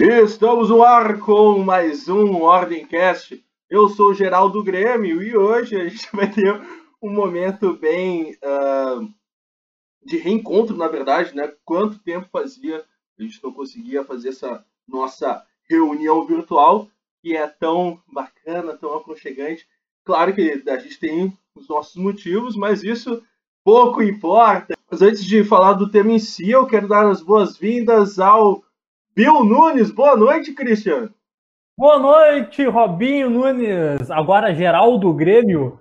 Estamos no ar com mais um Ordemcast. Eu sou o Geraldo Grêmio e hoje a gente vai ter um momento bem uh, de reencontro, na verdade, né? Quanto tempo fazia a gente não conseguia fazer essa nossa reunião virtual que é tão bacana, tão aconchegante. Claro que a gente tem os nossos motivos, mas isso pouco importa. Mas antes de falar do tema em si, eu quero dar as boas-vindas ao Bill Nunes. Boa noite, Christian. Boa noite, Robinho Nunes. Agora, Geraldo Grêmio.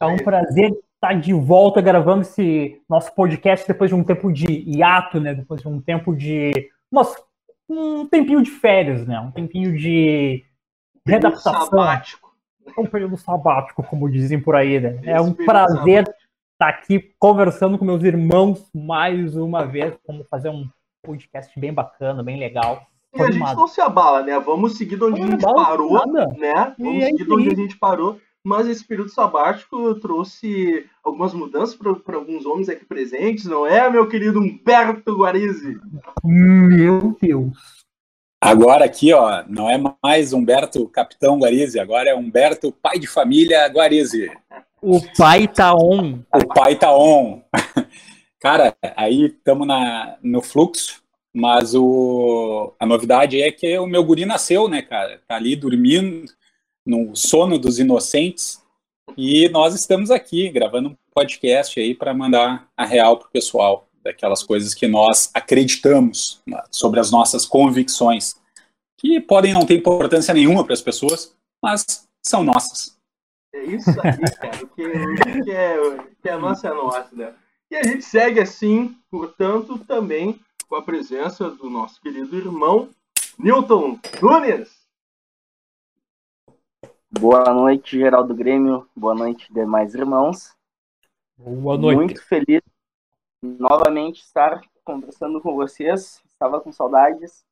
É um prazer estar de volta gravando esse nosso podcast depois de um tempo de hiato, né? Depois de um tempo de. Nossa, um tempinho de férias, né? Um tempinho de readaptação. Sabático. Um período sabático, como dizem por aí, né? É um prazer estar aqui conversando com meus irmãos mais uma vez. Vamos fazer um podcast bem bacana, bem legal. E a gente não se abala, né? Vamos seguir de onde a gente parou, nada. né? Vamos e seguir de onde a gente parou. Mas esse período sabático trouxe algumas mudanças para alguns homens aqui presentes, não é, meu querido Humberto Guarizi? Meu Deus. Agora aqui, ó, não é mais Humberto Capitão Guarizi, agora é Humberto Pai de Família Guarizi. O pai tá on. O pai tá on. Cara, aí estamos no fluxo, mas o, a novidade é que o meu guri nasceu, né, cara? Tá ali dormindo, no sono dos inocentes. E nós estamos aqui gravando um podcast aí para mandar a real pro pessoal daquelas coisas que nós acreditamos né, sobre as nossas convicções, que podem não ter importância nenhuma para as pessoas, mas são nossas. É isso aí, cara. O que, que, é, que é nossa é nossa, né? E a gente segue assim, portanto, também com a presença do nosso querido irmão Newton Nunes. Boa noite, Geraldo Grêmio. Boa noite, demais irmãos. Boa noite. Muito feliz novamente estar conversando com vocês. Estava com saudades.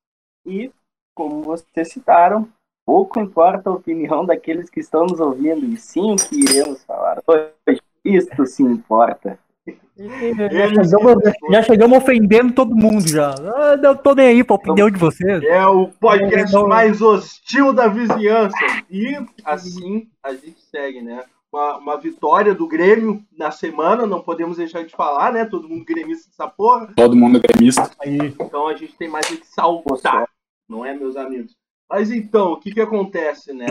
E, como vocês citaram, pouco importa a opinião daqueles que estão nos ouvindo, e sim o que iremos falar hoje. Isto sim importa. Já chegamos, já chegamos, ofendendo todo mundo já. Ah, não tô nem aí pra opinião de vocês. É o podcast é, mais hostil da vizinhança. E assim a gente segue, né? Uma, uma, vitória do Grêmio na semana, não podemos deixar de falar, né? Todo mundo gremista dessa porra. Todo mundo gremista. Aí. Então a gente tem mais que salvar, não é, meus amigos? Mas então, o que que acontece, né?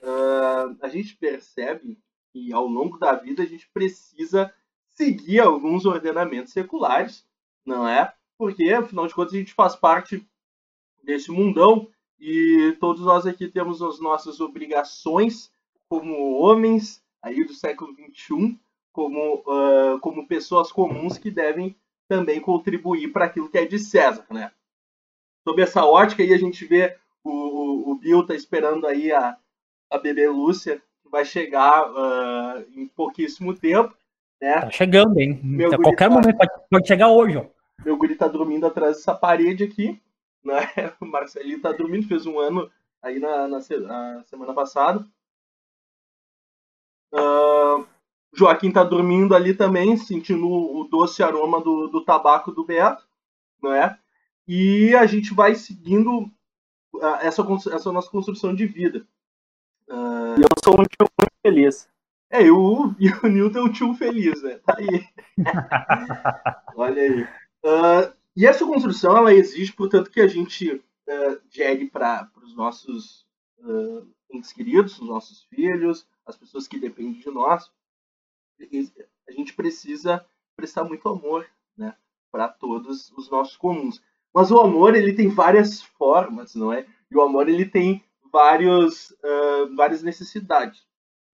Uh, a gente percebe que ao longo da vida a gente precisa seguir alguns ordenamentos seculares, não é? Porque, afinal de contas, a gente faz parte desse mundão e todos nós aqui temos as nossas obrigações como homens aí do século XXI, como, uh, como pessoas comuns que devem também contribuir para aquilo que é de César, né? Sob essa ótica aí a gente vê o, o, Bill tá esperando aí a, a bebê Lúcia, que vai chegar uh, em pouquíssimo tempo. Né? Tá chegando, hein? Meu a qualquer tá... momento pode, pode, chegar hoje, ó. Meu guri tá dormindo atrás dessa parede aqui. Né? O Marcelinho tá dormindo, fez um ano aí na, na, na semana passada. Uh, Joaquim tá dormindo ali também, sentindo o doce aroma do, do tabaco do Beto, não é? E a gente vai seguindo uh, essa, essa nossa construção de vida. Uh... Eu sou um tio muito feliz. É, e o, e o Newton é um tio feliz, né? Tá aí. Olha aí. Uh, e essa construção, ela exige, portanto, que a gente uh, gere para os nossos uh, entes queridos, os nossos filhos, as pessoas que dependem de nós. A gente precisa prestar muito amor, né? Para todos os nossos comuns. Mas o amor, ele tem várias formas, não é? E o amor, ele tem vários, uh, várias necessidades.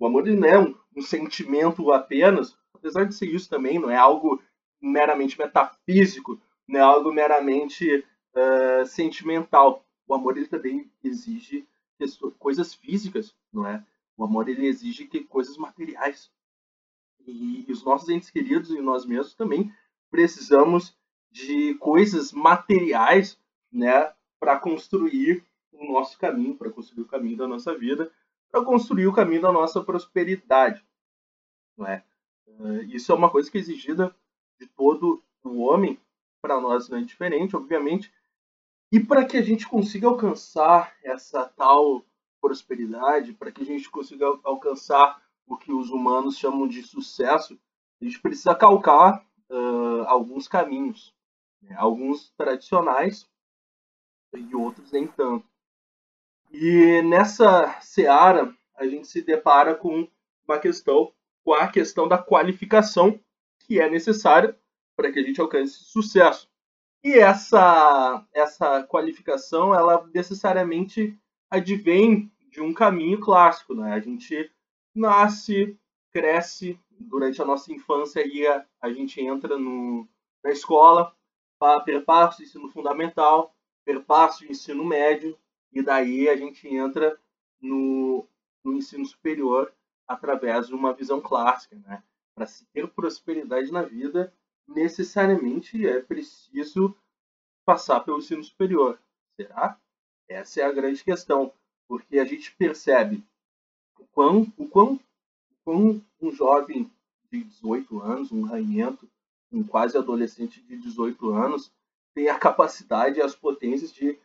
O amor não é um, um sentimento apenas, apesar de ser isso também, não é algo meramente metafísico, não é algo meramente uh, sentimental. O amor ele também exige coisas físicas, não é? O amor ele exige que coisas materiais. E, e os nossos entes queridos e nós mesmos também precisamos de coisas materiais, né, para construir o nosso caminho, para construir o caminho da nossa vida para construir o caminho da nossa prosperidade. Não é? Eh, isso é uma coisa que é exigida de todo o homem, para nós não é diferente, obviamente. E para que a gente consiga alcançar essa tal prosperidade, para que a gente consiga alcançar o que os humanos chamam de sucesso, a gente precisa calcar uh, alguns caminhos, né? alguns tradicionais e outros nem tanto. E nessa seara a gente se depara com uma questão, com a questão da qualificação que é necessária para que a gente alcance sucesso. E essa, essa qualificação, ela necessariamente advém de um caminho clássico, né? A gente nasce, cresce, durante a nossa infância e a, a gente entra no, na escola, perpassa o ensino fundamental, perpassa o ensino médio, e daí a gente entra no, no ensino superior através de uma visão clássica, né? Para se ter prosperidade na vida, necessariamente é preciso passar pelo ensino superior. Será? Essa é a grande questão, porque a gente percebe o quão, o quão, o quão um jovem de 18 anos, um ranhento, um quase adolescente de 18 anos, tem a capacidade e as potências de,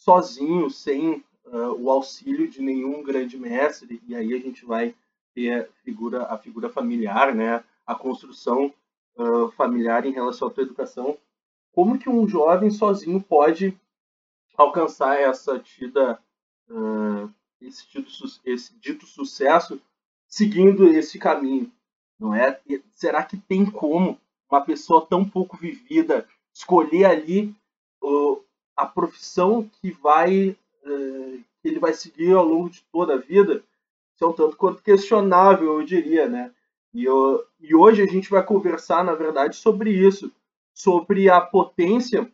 sozinho, sem uh, o auxílio de nenhum grande mestre, e aí a gente vai ter a figura, a figura familiar, né? a construção uh, familiar em relação à tua educação, como que um jovem sozinho pode alcançar essa tida, uh, esse, dito, esse dito sucesso seguindo esse caminho, não é? Será que tem como uma pessoa tão pouco vivida escolher ali a profissão que vai uh, que ele vai seguir ao longo de toda a vida? Isso é um tanto quanto questionável, eu diria, né? E, eu, e hoje a gente vai conversar, na verdade, sobre isso, sobre a potência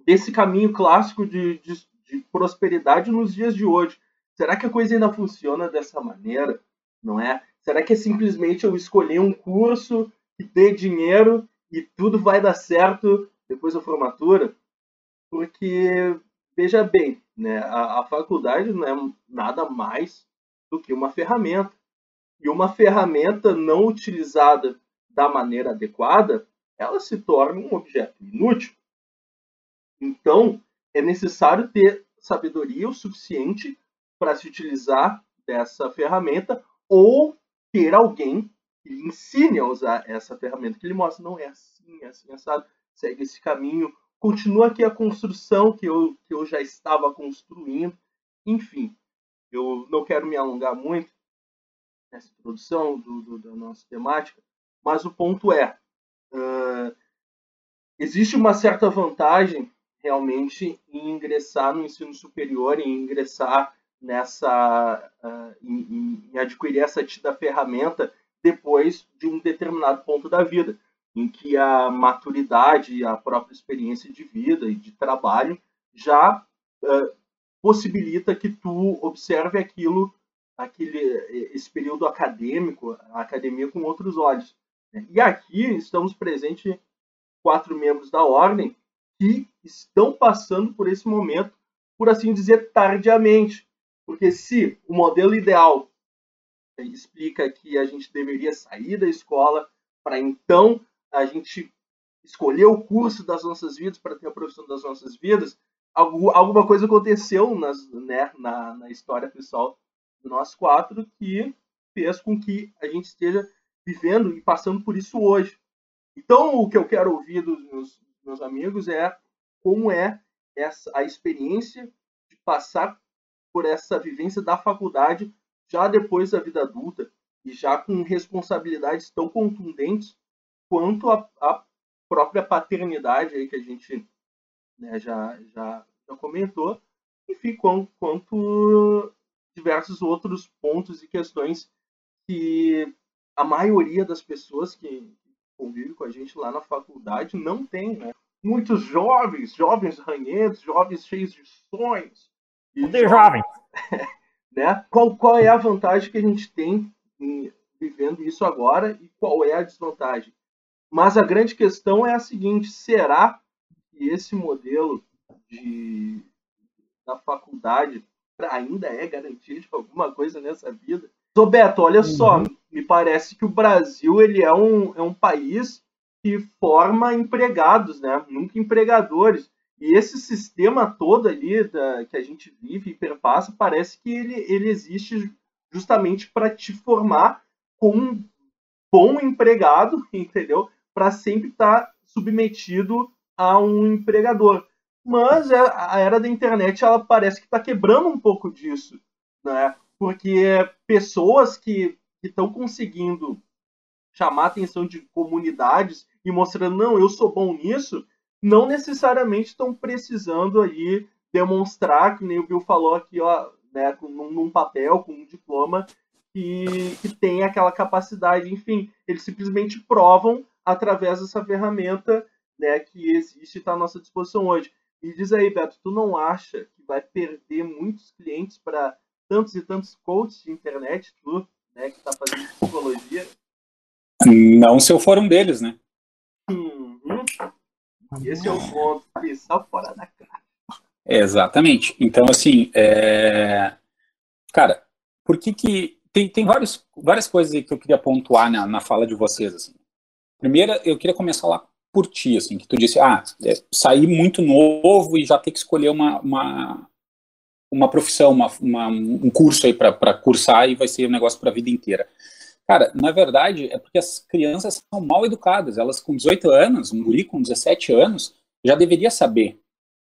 desse caminho clássico de, de, de prosperidade nos dias de hoje. Será que a coisa ainda funciona dessa maneira? Não é? Será que é simplesmente eu escolher um curso que dê dinheiro e tudo vai dar certo depois da formatura? Porque, veja bem, né, a, a faculdade não é nada mais do que uma ferramenta. E uma ferramenta não utilizada da maneira adequada, ela se torna um objeto inútil. Então, é necessário ter sabedoria o suficiente para se utilizar dessa ferramenta ou ter alguém que lhe ensine a usar essa ferramenta, que ele mostra, não é assim, é assim, assado, segue esse caminho, continua aqui a construção que eu, que eu já estava construindo, enfim, eu não quero me alongar muito, essa introdução do, do, da nossa temática, mas o ponto é, uh, existe uma certa vantagem realmente em ingressar no ensino superior, em ingressar nessa, uh, em, em, adquirir essa tida ferramenta depois de um determinado ponto da vida, em que a maturidade e a própria experiência de vida e de trabalho já uh, possibilita que tu observe aquilo aquele, esse período acadêmico, a academia com outros olhos. Né? E aqui estamos presentes quatro membros da ordem que estão passando por esse momento, por assim dizer, tardiamente. Porque se o modelo ideal explica que a gente deveria sair da escola para então a gente escolher o curso das nossas vidas para ter a profissão das nossas vidas, alguma coisa aconteceu nas, né, na, na história pessoal nós quatro que fez com que a gente esteja vivendo e passando por isso hoje. Então, o que eu quero ouvir dos meus, meus amigos é como é essa, a experiência de passar por essa vivência da faculdade já depois da vida adulta e já com responsabilidades tão contundentes quanto a, a própria paternidade aí que a gente né, já, já, já comentou, enfim, quanto, quanto diversos outros pontos e questões que a maioria das pessoas que convivem com a gente lá na faculdade não tem, né? Muitos jovens, jovens ranhentos, jovens cheios de sonhos. De jovem. né? Qual, qual é a vantagem que a gente tem em, vivendo isso agora e qual é a desvantagem? Mas a grande questão é a seguinte: será que esse modelo de, da faculdade ainda é garantia de alguma coisa nessa vida. Roberto, olha uhum. só, me parece que o Brasil ele é um, é um país que forma empregados, né? Nunca empregadores. E esse sistema todo ali da, que a gente vive e perpassa, parece que ele, ele existe justamente para te formar como um bom empregado, entendeu? Para sempre estar tá submetido a um empregador. Mas é, a era da internet ela parece que está quebrando um pouco disso, né? Porque pessoas que estão conseguindo chamar a atenção de comunidades e mostrando, não, eu sou bom nisso, não necessariamente estão precisando ali demonstrar, que nem o Bill falou aqui, ó, né, com, num papel, com um diploma, que, que tem aquela capacidade, enfim, eles simplesmente provam através dessa ferramenta né, que existe e está à nossa disposição hoje. E diz aí, Beto, tu não acha que vai perder muitos clientes para tantos e tantos coaches de internet, tu, né, que está fazendo psicologia? Não se eu for um deles, né? Uhum. Esse é o ponto, só fora da cara. Exatamente. Então, assim, é... cara, por que que... Tem, tem vários, várias coisas que eu queria pontuar na, na fala de vocês, assim. Primeira, eu queria começar lá por ti, assim, que tu disse, ah, é, sair muito novo e já ter que escolher uma, uma, uma profissão, uma, uma um curso aí para cursar e vai ser um negócio para a vida inteira. Cara, na verdade, é porque as crianças são mal educadas. Elas com 18 anos, um guri com 17 anos, já deveria saber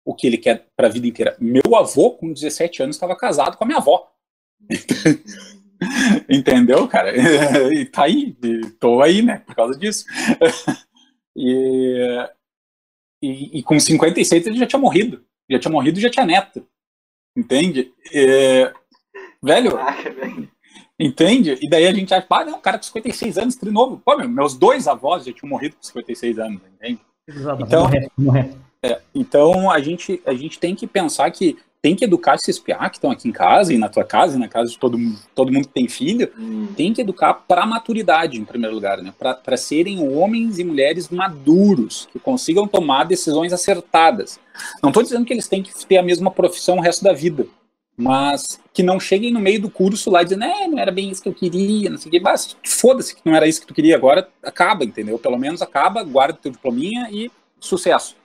o que ele quer para a vida inteira. Meu avô, com 17 anos, estava casado com a minha avó. Entendeu, cara? E tá aí, tô aí, né, por causa disso. E, e, e, com 56 ele já tinha morrido. Já tinha morrido e já tinha neto. Entende? E, velho, Entende? E daí a gente acha, ah, não, cara com 56 anos, de novo. Pô, meu, meus dois avós já tinham morrido com 56 anos, entende? Exato, então, morrer, morrer. É, então a gente, a gente tem que pensar que tem que educar esses piá que estão aqui em casa e na tua casa e na casa de todo, todo mundo que tem filho, hum. tem que educar para maturidade, em primeiro lugar, né? para serem homens e mulheres maduros, que consigam tomar decisões acertadas. Não estou dizendo que eles têm que ter a mesma profissão o resto da vida, mas que não cheguem no meio do curso lá dizendo, é, não era bem isso que eu queria, não sei o que, mas foda-se que não era isso que tu queria, agora acaba, entendeu? Pelo menos acaba, guarda teu diplominha e sucesso.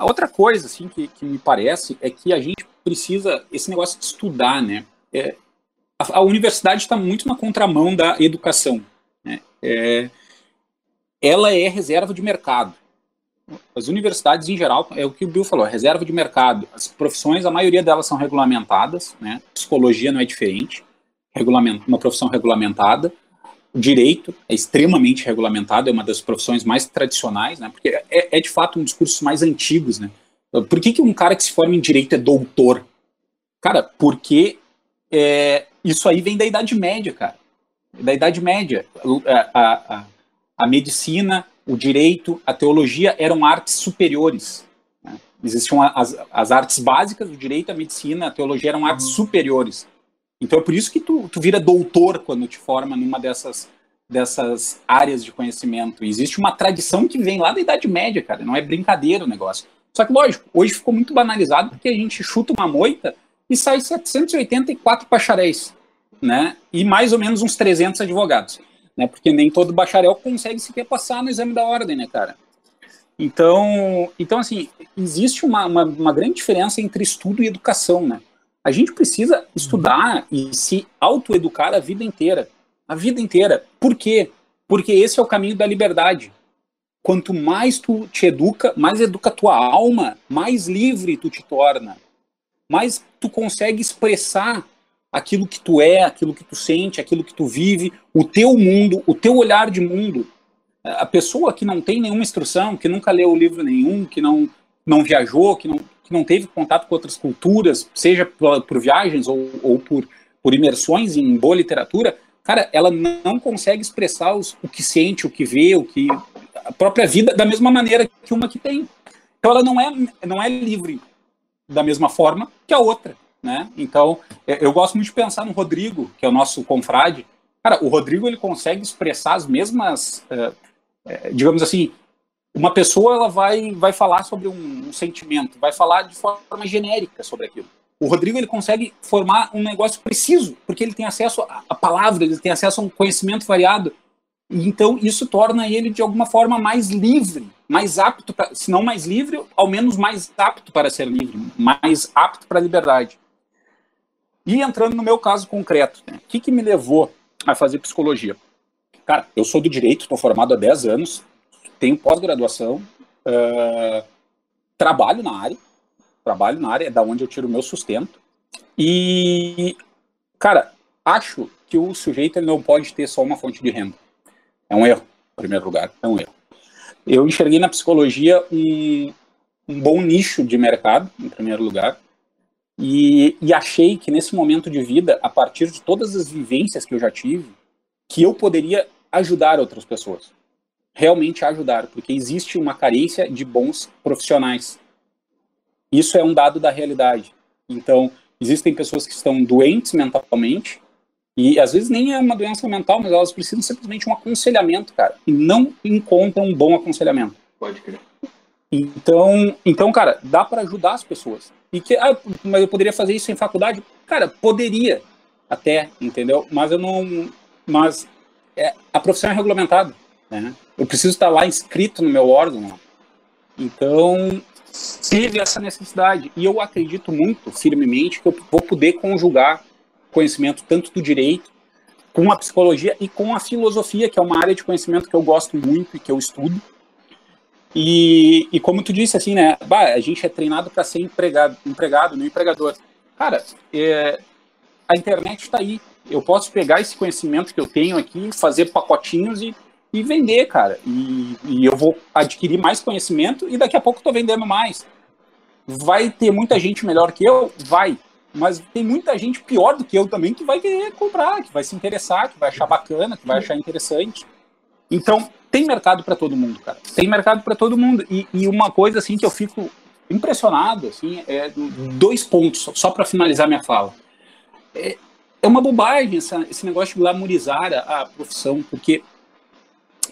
A outra coisa, assim, que, que me parece é que a gente precisa, esse negócio de estudar, né? É, a, a, universidade está muito na contramão da educação. Né? É, ela é reserva de mercado. As universidades, em geral, é o que o Bill falou, é reserva de mercado. As profissões, a maioria delas são regulamentadas, né? Psicologia não é diferente, regulamento, uma profissão regulamentada. O direito é extremamente regulamentado, é uma das profissões mais tradicionais, né? Porque é, é de fato um dos cursos mais antigos, né? Por que, que um cara que se forma em direito é doutor? Cara, porque é, isso aí vem da Idade Média, cara. Da Idade Média. A, a, a medicina, o direito, a teologia eram artes superiores. Né? Existiam as, as artes básicas, o direito, a medicina, a teologia eram artes uhum. superiores. Então é por isso que tu, tu vira doutor quando te forma numa dessas, dessas áreas de conhecimento. existe uma tradição que vem lá da Idade Média, cara. Não é brincadeira o negócio. Só que, lógico, hoje ficou muito banalizado porque a gente chuta uma moita e sai 784 bacharéis, né? E mais ou menos uns 300 advogados, né? Porque nem todo bacharel consegue sequer passar no exame da ordem, né, cara? Então, então assim, existe uma, uma, uma grande diferença entre estudo e educação, né? A gente precisa estudar e se autoeducar a vida inteira. A vida inteira. Por quê? Porque esse é o caminho da liberdade. Quanto mais tu te educa, mais educa tua alma, mais livre tu te torna. Mais tu consegue expressar aquilo que tu é, aquilo que tu sente, aquilo que tu vive, o teu mundo, o teu olhar de mundo. A pessoa que não tem nenhuma instrução, que nunca leu livro nenhum, que não, não viajou, que não, que não teve contato com outras culturas, seja por, por viagens ou, ou por, por imersões em boa literatura, cara, ela não consegue expressar os, o que sente, o que vê, o que a própria vida da mesma maneira que uma que tem. Então ela não é não é livre da mesma forma que a outra, né? Então é, eu gosto muito de pensar no Rodrigo, que é o nosso confrade. Cara, o Rodrigo ele consegue expressar as mesmas, é, é, digamos assim, uma pessoa ela vai, vai falar sobre um, um, sentimento, vai falar de forma genérica sobre aquilo. O Rodrigo ele consegue formar um negócio preciso, porque ele tem acesso a, a palavras, ele tem acesso a um conhecimento variado. Então, isso torna ele, de alguma forma, mais livre, mais apto, pra, se não mais livre, ao menos mais apto para ser livre, mais apto para a liberdade. E entrando no meu caso concreto, né, o que, que me levou a fazer psicologia? Cara, eu sou do direito, estou formado há 10 anos, tenho pós-graduação, uh, trabalho na área, trabalho na área, é da onde eu tiro o meu sustento. E, cara, acho que o sujeito ele não pode ter só uma fonte de renda. É um erro, em primeiro lugar, é um erro. Eu enxerguei na psicologia um, um bom nicho de mercado, em primeiro lugar, e, e, achei que nesse momento de vida, a partir de todas as vivências que eu já tive, que eu poderia ajudar outras pessoas. Realmente ajudar, porque existe uma carência de bons profissionais. Isso é um dado da realidade. Então, existem pessoas que estão doentes mentalmente e às vezes nem é uma doença mental, mas elas precisam simplesmente de um aconselhamento, cara. E não encontram um bom aconselhamento. Pode crer. Então, então cara, dá para ajudar as pessoas. E que, ah, mas eu poderia fazer isso em faculdade? Cara, poderia até, entendeu? Mas eu não. Mas é, a profissão é regulamentada. Né? Eu preciso estar lá inscrito no meu órgão. Então, teve essa necessidade. E eu acredito muito firmemente que eu vou poder conjugar conhecimento tanto do direito, com a psicologia e com a filosofia, que é uma área de conhecimento que eu gosto muito e que eu estudo. E, e como tu disse, assim, né? Bah, a gente é treinado para ser empregado, empregado, não empregador. Cara, é, a internet está aí. Eu posso pegar esse conhecimento que eu tenho aqui, fazer pacotinhos e, e vender, cara. E, e eu vou adquirir mais conhecimento e daqui a pouco estou vendendo mais. Vai ter muita gente melhor que eu? Vai mas tem muita gente pior do que eu também que vai querer comprar, que vai se interessar, que vai achar bacana, que vai achar interessante. Então, tem mercado para todo mundo, cara. Tem mercado para todo mundo. E, e, uma coisa assim que eu fico impressionado, assim, é dois pontos, só para finalizar minha fala. É, é uma bobagem essa, esse negócio de glamorizar a, a profissão, porque,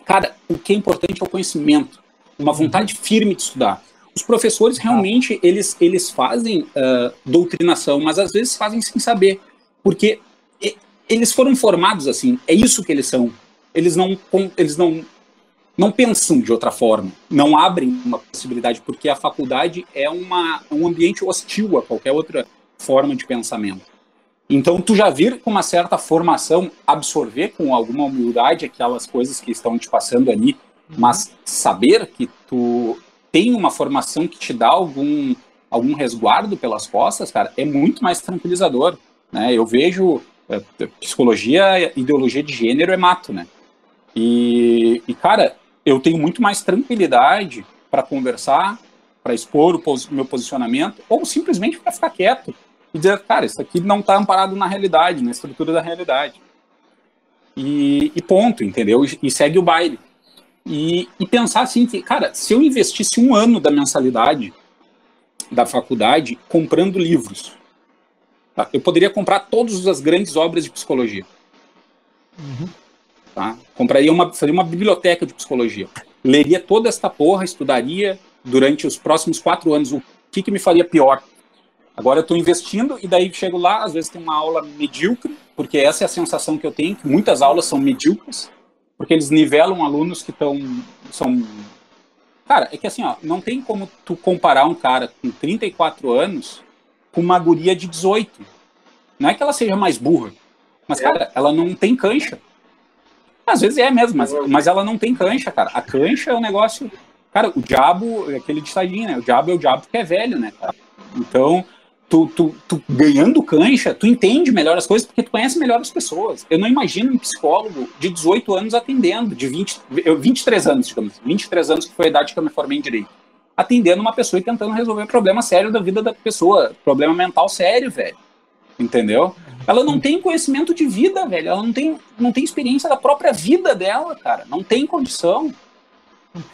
cara, o que é importante é o conhecimento, uma vontade firme de estudar. Os professores realmente eles, eles fazem uh, doutrinação, mas às vezes fazem sem saber, porque eles foram formados assim. É isso que eles são. Eles não eles não não pensam de outra forma, não abrem uma possibilidade, porque a faculdade é uma, um ambiente hostil a qualquer outra forma de pensamento. Então, tu já vir com uma certa formação, absorver com alguma humildade aquelas coisas que estão te passando ali, mas saber que tu tem uma formação que te dá algum, algum resguardo pelas costas, cara, é muito mais tranquilizador. Né? Eu vejo é, psicologia, ideologia de gênero é mato, né? E, e cara, eu tenho muito mais tranquilidade para conversar, para expor o pos meu posicionamento, ou simplesmente para ficar quieto e dizer, cara, isso aqui não está amparado na realidade, na estrutura da realidade. E, e ponto, entendeu? E, e segue o baile. E, e pensar assim que, cara, se eu investisse um ano da mensalidade da faculdade comprando livros, tá? eu poderia comprar todas as grandes obras de psicologia. Uhum. Tá? Compraria uma, faria uma biblioteca de psicologia. Leria toda esta porra, estudaria durante os próximos quatro anos o que, que me faria pior. Agora eu estou investindo e daí chego lá, às vezes tem uma aula medíocre, porque essa é a sensação que eu tenho, que muitas aulas são medíocres porque eles nivelam alunos que estão são cara é que assim ó não tem como tu comparar um cara com 34 anos com uma guria de 18 não é que ela seja mais burra mas cara ela não tem cancha. Às vezes é mesmo mas, mas ela não tem cancha cara. A cancha é um negócio cara o diabo é aquele ditadinho né? O diabo é o diabo que é velho né cara? então tu, tu, tu, ganhando cancha, tu entende melhor as coisas porque tu conhece melhor as pessoas. Eu não imagino um psicólogo de 18 anos atendendo, de 20, eu, 23 anos, digamos, 23 anos que foi a idade que eu me formei em direito, atendendo uma pessoa e tentando resolver problema sério da vida da pessoa, problema mental sério, velho. Entendeu? Ela não tem conhecimento de vida, velho. Ela não tem, não tem experiência da própria vida dela, cara. Não tem condição.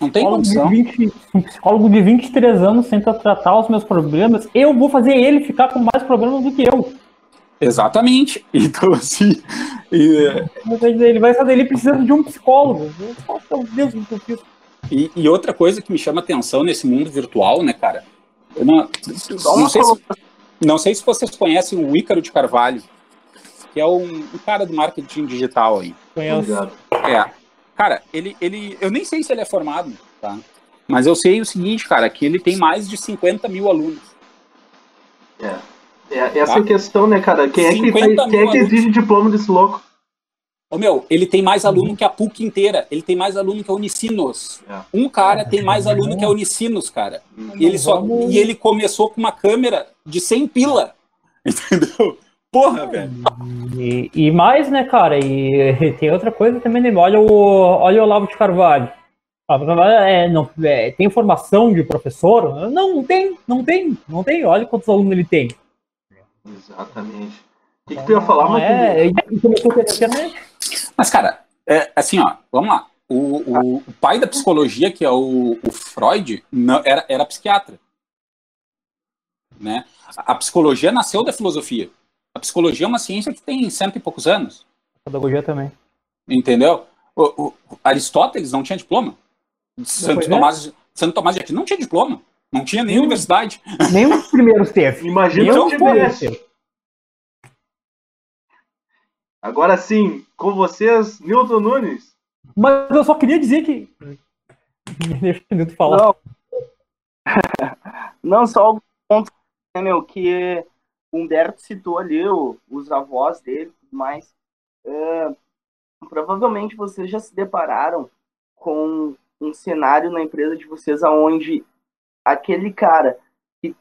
Não tem condição. De 20, um psicólogo de 23 anos tenta tratar os meus problemas, eu vou fazer ele ficar com mais problemas do que eu. Exatamente. Então, assim. E, ele vai fazer ele precisando de um psicólogo. Meu Deus, que eu fiz. E, e, outra coisa que me chama atenção nesse mundo virtual, né, cara? Não, não, sei se, não sei se vocês conhecem o Ícaro de Carvalho, que é um, um cara do marketing digital aí. Conheço. É. Cara, ele, ele. Eu nem sei se ele é formado, tá? Mas eu sei o seguinte, cara, que ele tem mais de 50 mil alunos. É. é essa tá? questão, né, cara? Quem é que, quem é que exige diploma desse louco? Ô, meu, ele tem mais aluno uhum. que a PUC inteira. Ele tem mais aluno que a Unicinos. É. Um cara tem mais aluno que a Unicinos, cara. E ele, só, e ele começou com uma câmera de 100 pila. Entendeu? Porra, velho. E, e, mais, né, cara? E tem outra coisa também, né? Olha o, olha o Olavo de Carvalho. É, não, é, tem formação de professor? Não, não tem, não tem, não tem. Olha quantos alunos ele tem. Exatamente. O que, que tu ia falar, mas é, Mas, cara, é, assim, ó, vamos lá. O, o, o, pai da psicologia, que é o, o Freud, não, era, era psiquiatra. Né? A psicologia nasceu da filosofia. A psicologia é uma ciência que tem cento e poucos anos. A pedagogia também. Entendeu? O, o Aristóteles não tinha diploma. Santo Tomás, Santo Tomás de Aquino não tinha diploma. Não tinha nem, nem universidade. Nem os primeiros teve. Imagina o que tivesse. Agora sim, com vocês, Milton Nunes. Mas eu só queria dizer que. Deixa o Milton falar. Não, não só o ponto né, meu, que o Humberto citou ali, o, os avós dele e tudo mais. É, provavelmente vocês já se depararam com um cenário na empresa de vocês aonde aquele cara que,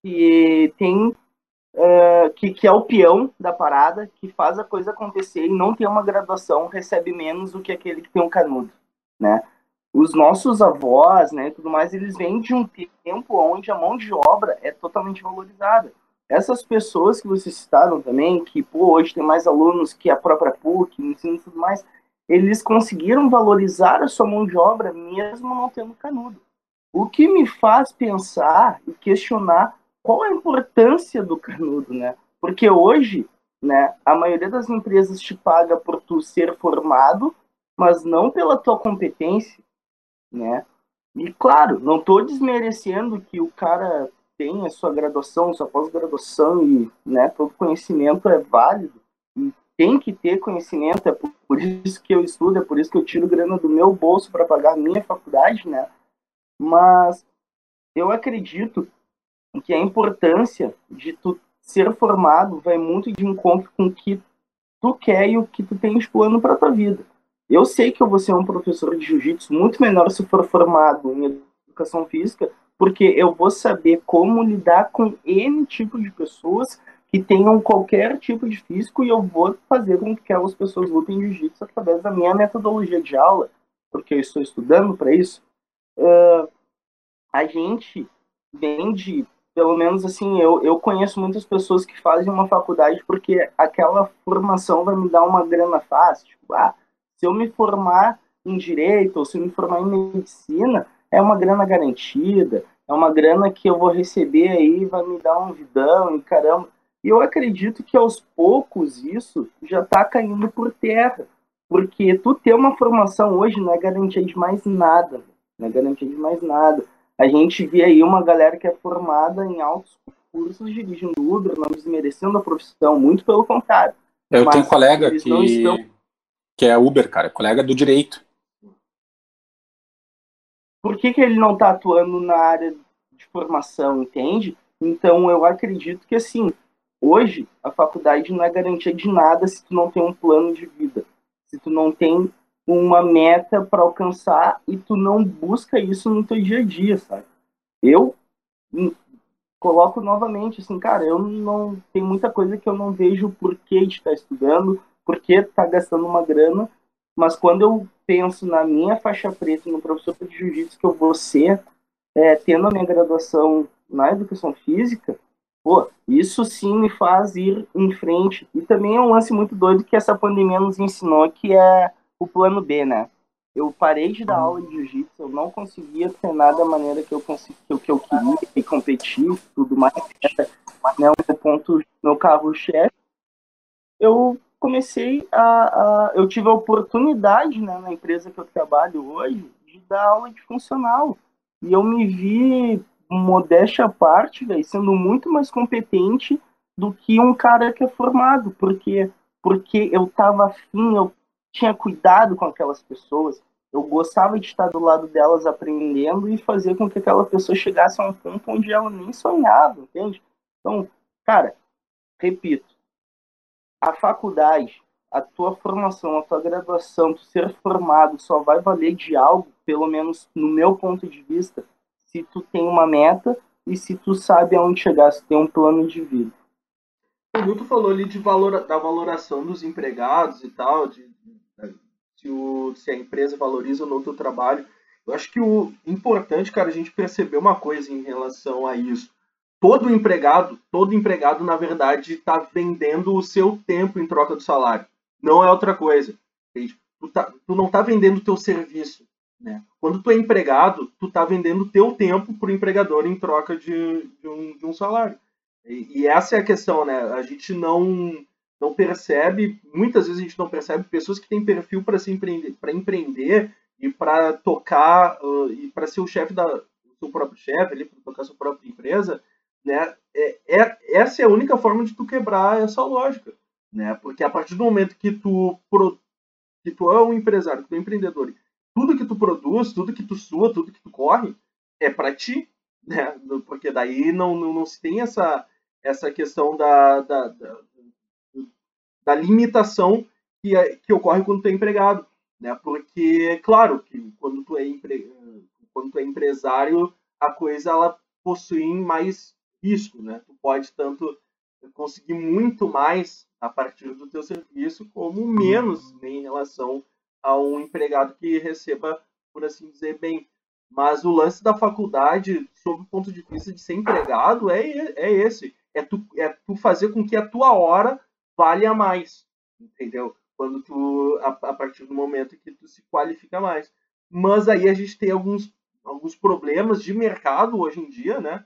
que tem uh, que, que é o peão da parada, que faz a coisa acontecer e não tem uma graduação, recebe menos do que aquele que tem um canudo, né? Os nossos avós, né, tudo mais, eles vêm de um tempo onde a mão de obra é totalmente valorizada. Essas pessoas que vocês citaram também, que pô, hoje tem mais alunos que a própria PUC, ensino e tudo mais, eles conseguiram valorizar a sua mão de obra mesmo não tendo canudo. O que me faz pensar e questionar qual a importância do canudo, né? Porque hoje, né, a maioria das empresas te paga por tu ser formado, mas não pela tua competência, né? E claro, não estou desmerecendo que o cara tenha sua graduação, sua pós-graduação e, né, todo conhecimento é válido e tem que ter conhecimento, é por, isso que eu estudo, é por isso que eu tiro grana do meu bolso para pagar a minha faculdade, né? Mas eu acredito que a importância de tu ser formado vai muito de encontro com o que tu quer e o que tu tens plano para tua vida. Eu sei que eu vou ser um professor de jiu-jitsu muito melhor se for formado em educação física, porque eu vou saber como lidar com N tipo de pessoas que tenham qualquer tipo de físico e eu vou fazer com que aquelas pessoas lutem jiu-jitsu através da minha metodologia de aula, porque eu estou estudando para isso. Uh, a gente vem de pelo menos assim, eu, eu conheço muitas pessoas que fazem uma faculdade porque aquela formação vai me dar uma grana fácil. Tipo, ah, se eu me formar em direito ou se eu me formar em medicina, é uma grana garantida, é uma grana que eu vou receber aí, vai me dar um vidão e caramba. E eu acredito que aos poucos isso já está caindo por terra. Porque tu ter uma formação hoje não é garantia de mais nada. Não é garantia de mais nada a gente vê aí uma galera que é formada em altos cursos dirigindo Uber, não desmerecendo a profissão, muito pelo contrário. Eu Mas tenho um colega que, estão... que é Uber, cara, colega do direito. Por que, que ele não está atuando na área de formação, entende? Então eu acredito que assim, hoje a faculdade não é garantia de nada se tu não tem um plano de vida, se tu não tem uma meta para alcançar e tu não busca isso no teu dia a dia, sabe? Eu hum, coloco novamente assim, cara, eu não tem muita coisa que eu não vejo por que estar estudando, por que tá gastando uma grana, mas quando eu penso na minha faixa preta, no professor de jiu-jitsu que eu vou ser, é, tendo a minha graduação na educação física, pô, isso sim me faz ir em frente. E também é um lance muito doido que essa pandemia nos ensinou, que é o plano B, né? Eu parei de dar aula de jiu-jitsu, eu não conseguia treinar da maneira que eu, consegui, que eu queria e competir, tudo mais, né, um ponto, meu carro-chefe. Eu comecei a, a, Eu tive a oportunidade, né, na empresa que eu trabalho hoje, de dar aula de funcional. E eu me vi, modéstia à parte, véio, sendo muito mais competente do que um cara que é formado, porque porque eu tava afim, eu tinha cuidado com aquelas pessoas, eu gostava de estar do lado delas aprendendo e fazer com que aquela pessoa chegasse a um ponto onde ela nem sonhava, entende? Então, cara, repito, a faculdade, a tua formação, a tua graduação, tu ser formado só vai valer de algo, pelo menos no meu ponto de vista, se tu tem uma meta e se tu sabe aonde chegar, se tem um plano de vida. O Guto falou ali de valor, da valoração dos empregados e tal, de, de, se, o, se a empresa valoriza ou não o teu trabalho. Eu acho que o importante, cara, a gente perceber uma coisa em relação a isso. Todo empregado, todo empregado, na verdade, está vendendo o seu tempo em troca do salário. Não é outra coisa. Tu, tá, tu, não está vendendo o teu serviço. Né? Quando tu é empregado, tu está vendendo o teu tempo para o empregador em troca de, de, um, de um salário. E, e, essa é a questão, né? A gente não não percebe, muitas vezes a gente não percebe pessoas que têm perfil para se empreender, para empreender e para tocar uh, e para ser o chefe da seu próprio chefe, para tocar sua própria empresa, né? É, é, essa é a única forma de tu quebrar essa lógica, né? Porque a partir do momento que tu pro, que tu é um empresário, que tu é um empreendedor, tudo que tu produz, tudo que tu sua, tudo que tu corre é para ti, né? Porque daí não, não, não se tem essa essa questão da, da, da, da limitação que, é, que ocorre quando tu é empregado. Né? Porque, claro, que quando tu, é empre... quando tu é empresário, a coisa ela possui mais risco. Né? Tu pode tanto conseguir muito mais a partir do teu serviço, como menos né, em relação a um empregado que receba, por assim dizer, bem. Mas o lance da faculdade, sob o ponto de vista de ser empregado, é, é esse é tu, é tu fazer com que a tua hora valha mais, entendeu? Quando tu, a, a partir do momento que tu se qualifica mais. Mas aí a gente tem alguns, alguns problemas de mercado hoje em dia, né?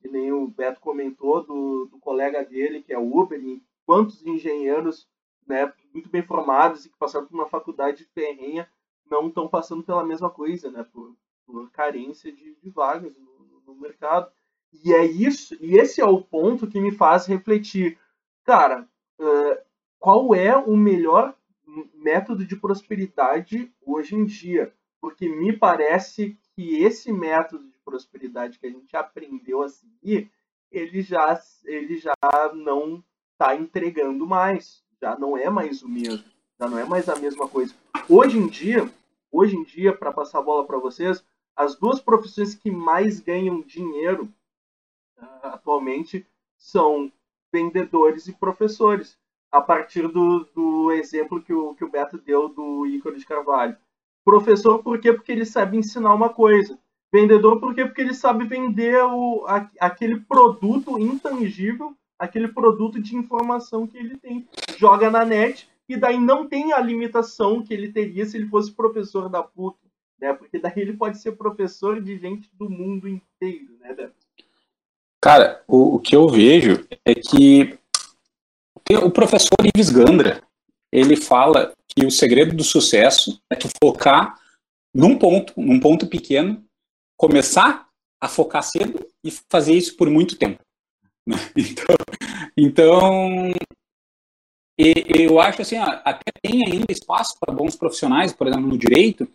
Que nem o Beto comentou do, do colega dele, que é o Uber, e quantos engenheiros né, muito bem formados e que passaram por uma faculdade ferrenha não estão passando pela mesma coisa, né? Por, por carência de, de vagas no, no mercado. E é isso, e esse é o ponto que me faz refletir, cara, uh, qual é o melhor método de prosperidade hoje em dia? Porque me parece que esse método de prosperidade que a gente aprendeu a seguir, ele já, ele já não está entregando mais, já não é mais o mesmo, já não é mais a mesma coisa. Hoje em dia, hoje em dia, para passar a bola para vocês, as duas profissões que mais ganham dinheiro atualmente são vendedores e professores, a partir do, do exemplo que o, que o Beto deu do Ícaro de Carvalho. Professor, por quê? Porque ele sabe ensinar uma coisa. Vendedor, por quê? Porque ele sabe vender o, a, aquele produto intangível, aquele produto de informação que ele tem. Joga na net e daí não tem a limitação que ele teria se ele fosse professor da PUC, né? Porque daí ele pode ser professor de gente do mundo inteiro, né, Beto? Cara, o, o que eu vejo é que o professor Ives Gandra, ele fala que o segredo do sucesso é tu focar num ponto, num ponto pequeno, começar a focar cedo e fazer isso por muito tempo. Então, então eu acho assim, até tem ainda espaço para bons profissionais, por exemplo, no direito,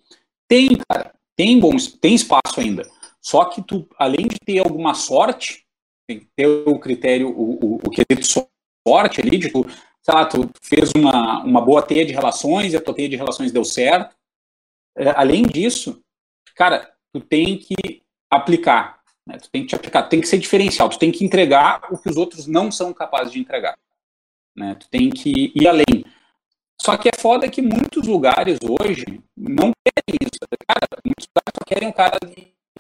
tem, cara, tem bons, tem espaço ainda. Só que tu, além de ter alguma sorte, tem que ter o critério, o, o, o quesito sorte ali, de tu, sei lá, tu fez uma, uma boa teia de relações e a tua teia de relações deu certo. É, além disso, cara, tu tem que aplicar, né? tu tem que te aplicar, tem que ser diferencial, tu tem que entregar o que os outros não são capazes de entregar. Né? Tu tem que ir além. Só que é foda que muitos lugares hoje não querem isso. Cara, muitos lugares só querem um cara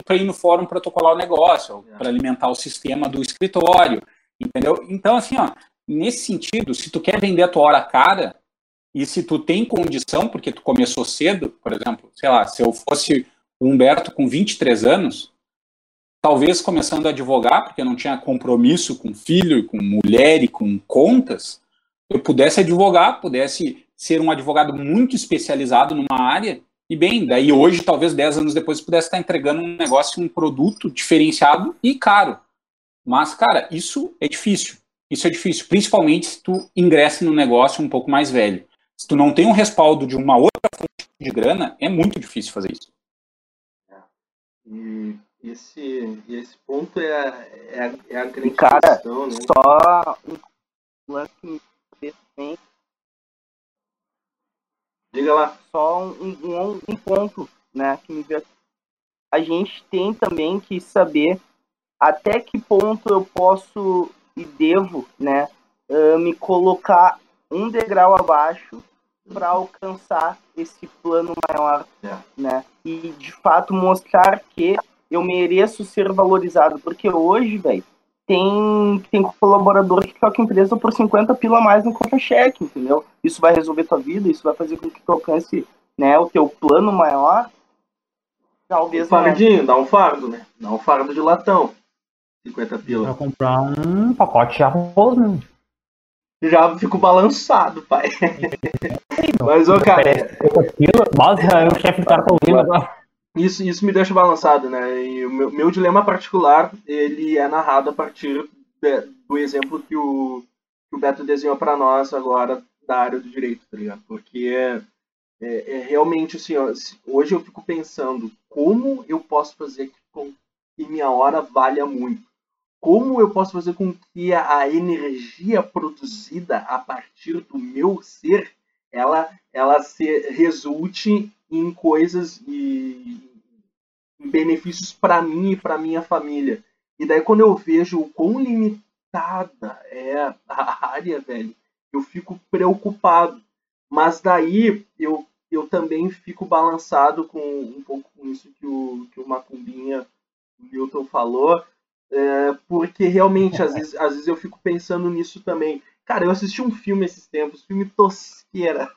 para ir no fórum protocolar o negócio, é. para alimentar o sistema do escritório, entendeu? Então, assim, ó, nesse sentido, se tu quer vender a tua hora cara, e se tu tem condição, porque tu começou cedo, por exemplo, sei lá, se eu fosse o Humberto com 23 anos, talvez começando a advogar, porque eu não tinha compromisso com filho, com mulher e com contas, eu pudesse advogar, pudesse ser um advogado muito especializado numa área e bem, daí hoje, talvez 10 anos depois, pudesse estar entregando um negócio, um produto diferenciado e caro. Mas, cara, isso é difícil. Isso é difícil, principalmente se tu ingressa no negócio um pouco mais velho. Se tu não tem um respaldo de uma outra fonte de grana, é muito difícil fazer isso. E esse, esse ponto é, é, é a grande Cara, questão, né? Só um lance que me bem. Diga lá. Só um, um, um ponto, né, que me veio. A gente tem também que saber até que ponto eu posso e devo, né, uh, me colocar um degrau abaixo para alcançar esse plano maior, né? E de fato mostrar que eu mereço ser valorizado, porque hoje, velho, tem tem colaborador que toca empresa por 50 pila a mais no contra-cheque, entendeu? Isso vai resolver tua vida, isso vai fazer com que tu alcance, né, o teu plano maior. Talvez Um fardinho, dá um fardo, né? Dá um fardo de latão. 50 pila. Pra comprar um pacote de arroz, né? Já fico balançado, pai. Mas, ô, cara, aí o chefe tá ouvindo agora. isso, isso me deixa balançado, né? E o meu, meu dilema particular, ele é narrado a partir de- do exemplo que o, que o Beto desenhou pra nós agora da área do direito, tá ligado? Porque é, é, é realmente assim, ó, hoje eu fico pensando como eu posso fazer com que minha hora valha muito. Como eu posso fazer com que a, energia produzida a partir do meu ser, ela, ela se resulte em coisas e em benefícios para mim e para minha família. E daí quando eu vejo o quão limitada é a área, velho, eu fico preocupado. Mas daí eu, eu também fico balançado com um pouco com isso que o, que o Macumbinha, o Milton falou, é, porque realmente às vezes, às vezes eu fico pensando nisso também. Cara, eu assisti um filme esses tempos, filme tosqueira,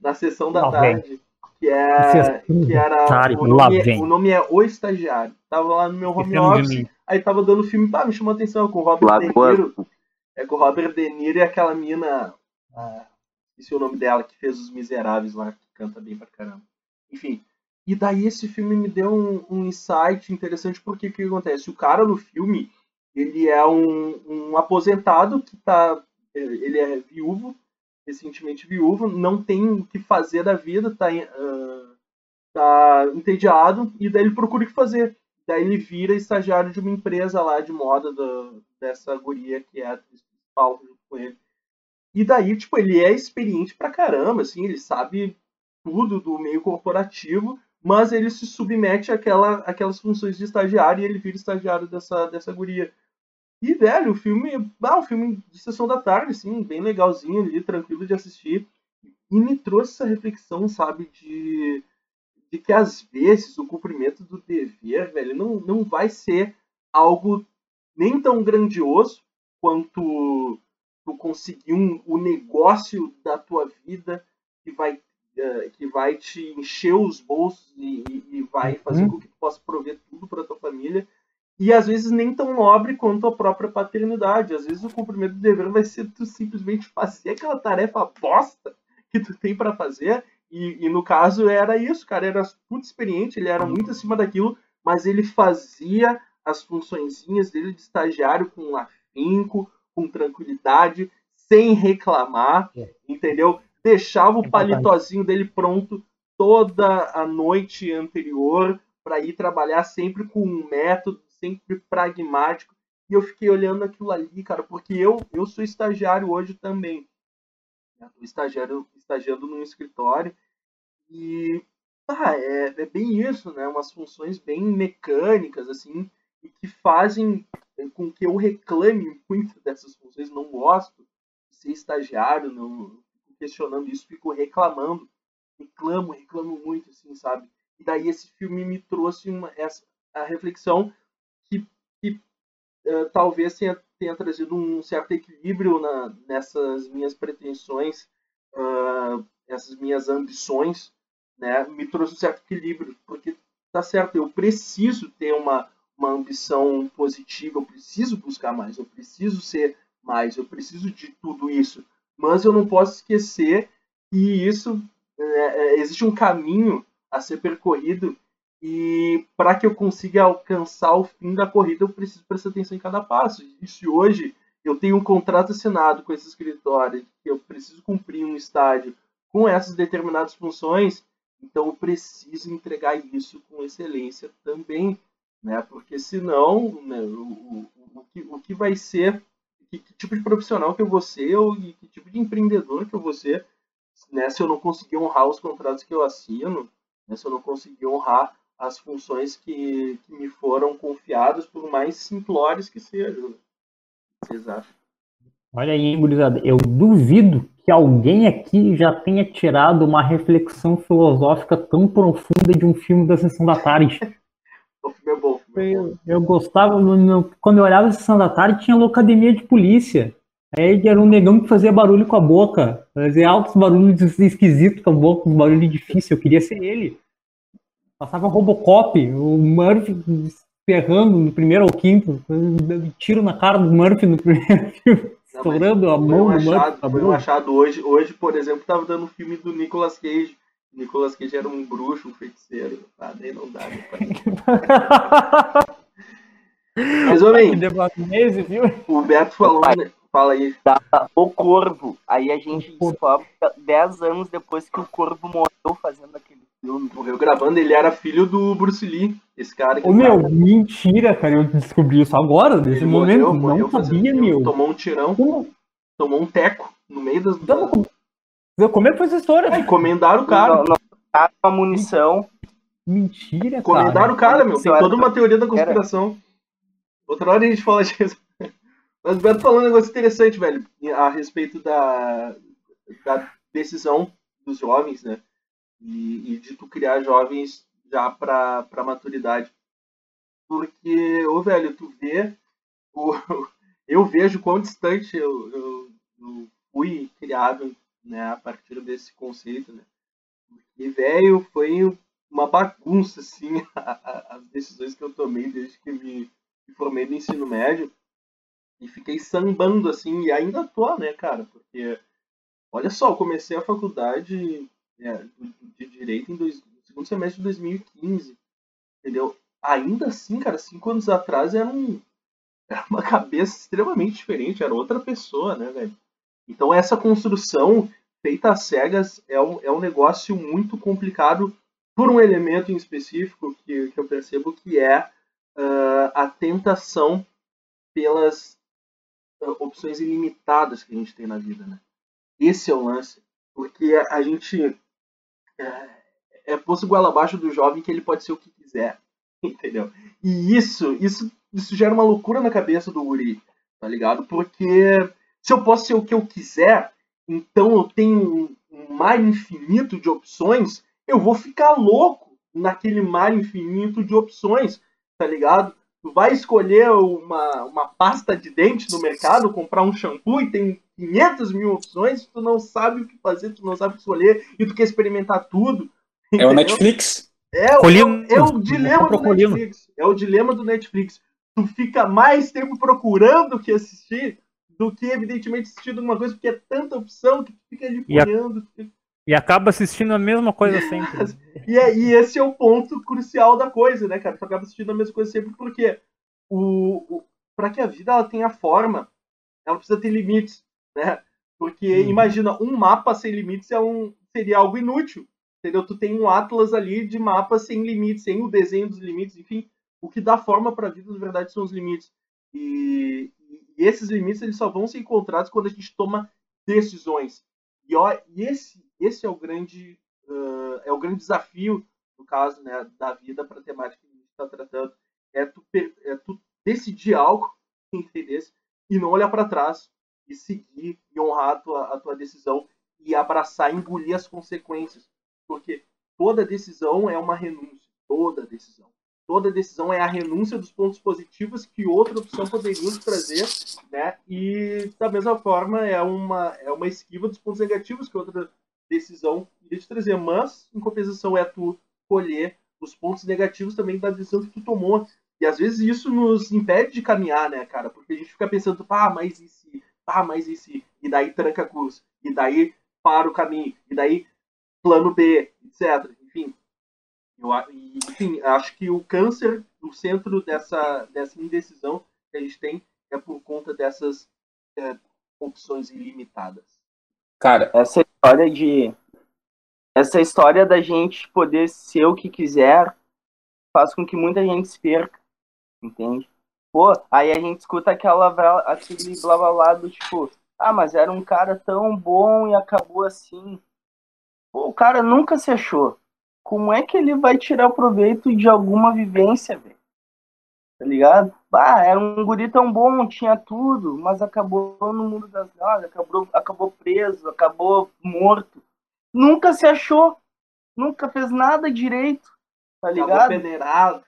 na sessão da Lá vem. tarde, que, é, que era. O lá nome, é, o nome é O Estagiário. Tava lá no meu home de office, aí tava dando filme, pá, me chamou a atenção com o Robert De Lagoa Niro. É com o Robert De Niro e aquela mina. Ah, esqueci o nome dela, que fez Os Miseráveis lá, que canta bem pra caramba. Enfim. E daí esse filme me deu um, um insight interessante, porque o que acontece? O cara no filme, ele é um, um aposentado que tá. Ele é viúvo, recentemente viúvo, não tem o que fazer da vida, tá, ah, tá entediado, e daí ele procura o que fazer. Daí ele vira estagiário de uma empresa lá de moda do- dessa guria que é a atriz principal com ele. E daí, tipo, ele é experiente pra caramba, assim, ele sabe tudo do meio corporativo, mas ele se submete àquela, àquelas funções de estagiário e ele vira estagiário dessa, dessa guria. E, velho, o filme, ah, o filme de sessão da tarde, assim, bem legalzinho ali, tranquilo de assistir. E me trouxe essa reflexão, sabe, de, de que às vezes o cumprimento do dever, velho, não, não vai ser algo nem tão grandioso quanto tu conseguir um, o negócio da tua vida que vai, que vai te encher os bolsos e, e- vai fazer Uhum. com que tu possa prover tudo para tua família. E às vezes nem tão nobre quanto a própria paternidade. Às vezes o cumprimento do dever vai ser tu simplesmente fazer aquela tarefa bosta que tu tem para fazer. E, e no caso era isso, cara. Era muito experiente, ele era muito acima daquilo, mas ele fazia as funçõezinhas dele de estagiário com afinco, com tranquilidade, sem reclamar, É. entendeu? Deixava o palitozinho dele pronto toda a noite anterior para ir trabalhar sempre com um método, sempre pragmático. E eu fiquei olhando aquilo ali, cara, porque eu, eu sou estagiário hoje também. Eu tô estagiário, estagiando num escritório e ah, é, é bem isso, né? Umas funções bem mecânicas, assim, e que fazem com que eu reclame muito dessas funções. Não gosto de ser estagiário, não questionando isso, fico reclamando. Reclamo, reclamo muito, assim, sabe? E daí esse filme me trouxe uma, essa, a reflexão que, que eh, talvez tenha, tenha trazido um certo equilíbrio na, nessas minhas pretensões, ah, essas minhas ambições, né? Me trouxe um certo equilíbrio, porque tá certo, eu preciso ter uma, uma ambição positiva, eu preciso buscar mais, eu preciso ser mais, eu preciso de tudo isso, mas eu não posso esquecer que isso é, é, existe um caminho a ser percorrido e para que eu consiga alcançar o fim da corrida, eu preciso prestar atenção em cada passo. E se hoje eu tenho um contrato assinado com esse escritório, que eu preciso cumprir um estágio com essas determinadas funções, então eu preciso entregar isso com excelência também, né? Porque senão, né, o, o, o, que, o que vai ser, que, que, tipo de profissional que eu vou ser, ou que tipo de empreendedor que eu vou ser, né? Se eu não conseguir honrar os contratos que eu assino, né, se eu não conseguir honrar as funções que, que me foram confiadas, por mais simplórias que sejam. Né? Vocês acham? Olha aí, gurizada, eu duvido que alguém aqui já tenha tirado uma reflexão filosófica tão profunda de um filme da Sessão da Tarde. o filme é bom. Eu, eu, gostava, quando eu olhava a Sessão da Tarde, tinha Locademia de Polícia. Aí era um negão que fazia barulho com a boca, fazia altos barulhos esquisitos com a boca, um barulho difícil, eu queria ser ele. Passava Robocop, o Murphy ferrando no primeiro ou quinto, dando tiro na cara do Murphy no primeiro filme, estourando a mão do Murphy. Foi um achado hoje, hoje, por exemplo, tava dando um filme do Nicolas Cage. Nicolas Cage era um bruxo, um feiticeiro. Ah, nem não dá, Mas, homem, o Beto falou, né? Fala aí. o Corvo. Aí a gente descobre 10 anos depois que o Corvo morreu fazendo aquele filme. Morreu gravando, ele era filho do Bruce Lee. Esse cara que. Ô, meu, tava... mentira, cara. Eu descobri isso agora, nesse ele momento. Morreu, morreu não sabia, meu. Tomou um tirão. Como? Tomou um teco no meio das. Então, como é que foi essa história? É, encomendaram o cara. Não, não, uma munição. Mentira, cara. Encomendaram o cara, meu. Tem toda uma teoria da conspiração. Outra hora a gente fala disso. Mas o Beto falou um negócio interessante, velho, a respeito da, da decisão dos jovens, né? E, e, de tu criar jovens já pra, pra maturidade. Porque, ô velho, tu vê. O, eu vejo quão distante eu, eu, eu fui criado né, a partir desse conceito, né? E, velho, foi uma bagunça, assim, as decisões que eu tomei desde que me formei no ensino médio. E fiquei sambando, assim, e ainda tô, né, cara? Porque, olha só, eu comecei a faculdade é, de Direito em dois, no segundo semestre de 2015, entendeu? Ainda assim, cara, cinco anos atrás era, um, era uma cabeça extremamente diferente, era outra pessoa, né, velho? Então essa construção feita às cegas é um, é um negócio muito complicado por um elemento em específico que, que eu percebo que é uh, a tentação pelas opções ilimitadas que a gente tem na vida, né? Esse é o lance. Porque a gente é, é posto goela abaixo do jovem que ele pode ser o que quiser, entendeu? E isso, isso, isso gera uma loucura na cabeça do Uri, tá ligado? Porque se eu posso ser o que eu quiser, então eu tenho um mar infinito de opções, eu vou ficar louco naquele mar infinito de opções, tá ligado? tu vai escolher uma, uma pasta de dente no mercado, comprar um shampoo e tem 500 mil opções, tu não sabe o que fazer, tu não sabe o que escolher e tu quer experimentar tudo. Entendeu? É o Netflix. É, Colino, é, é o dilema do Netflix. É o dilema do Netflix. Tu fica mais tempo procurando o que assistir do que, evidentemente, assistindo alguma coisa, porque é tanta opção que fica ali folhando. E acaba assistindo a mesma coisa sempre. e, é, e esse é o ponto crucial da coisa, né, cara? Tu acaba assistindo a mesma coisa sempre porque o, o para que a vida ela tenha forma, ela precisa ter limites, né? Porque hum. imagina, um mapa sem limites é um, seria algo inútil. Entendeu? Tu tem um atlas ali de mapas sem limites, sem o desenho dos limites, enfim. O que dá forma para a vida, na verdade, são os limites. E, e, esses limites eles só vão ser encontrados quando a gente toma decisões. E, ó, e esse esse é o grande uh, é o grande desafio no caso né, da vida para a temática que a gente está tratando. É tu, é tu decidir algo entender e não olhar para trás e seguir e honrar a tua, a tua decisão e abraçar engolir as consequências. Porque toda decisão é uma renúncia toda decisão toda decisão é a renúncia dos pontos positivos que outra opção poderia nos trazer, né? E da mesma forma é uma é uma esquiva dos pontos negativos que outra decisão iria te trazer. Mas, em compensação, é tu colher os pontos negativos também da decisão que tu tomou. E às vezes isso nos impede de caminhar, né, cara? Porque a gente fica pensando, pá, mas e se? Pá, mas e se? E daí tranca curso. E daí para o caminho. E daí plano B, etc. Enfim. Eu, enfim, acho que o câncer, o centro dessa, dessa indecisão que a gente tem é por conta dessas é, opções ilimitadas. Cara, essa história de essa história da gente poder ser o que quiser faz com que muita gente se perca, entende? Pô, aí a gente escuta aquela, aquele blá blá blá do tipo, ah, mas era um cara tão bom e acabou assim. Pô, o cara nunca se achou. Como é que ele vai tirar proveito de alguma vivência, velho? Tá ligado? Ah, era um guri tão bom, tinha tudo, mas acabou no mundo das drogas, acabou, acabou preso, acabou morto. Nunca se achou, nunca fez nada direito, tá ligado? Acabou peneirado.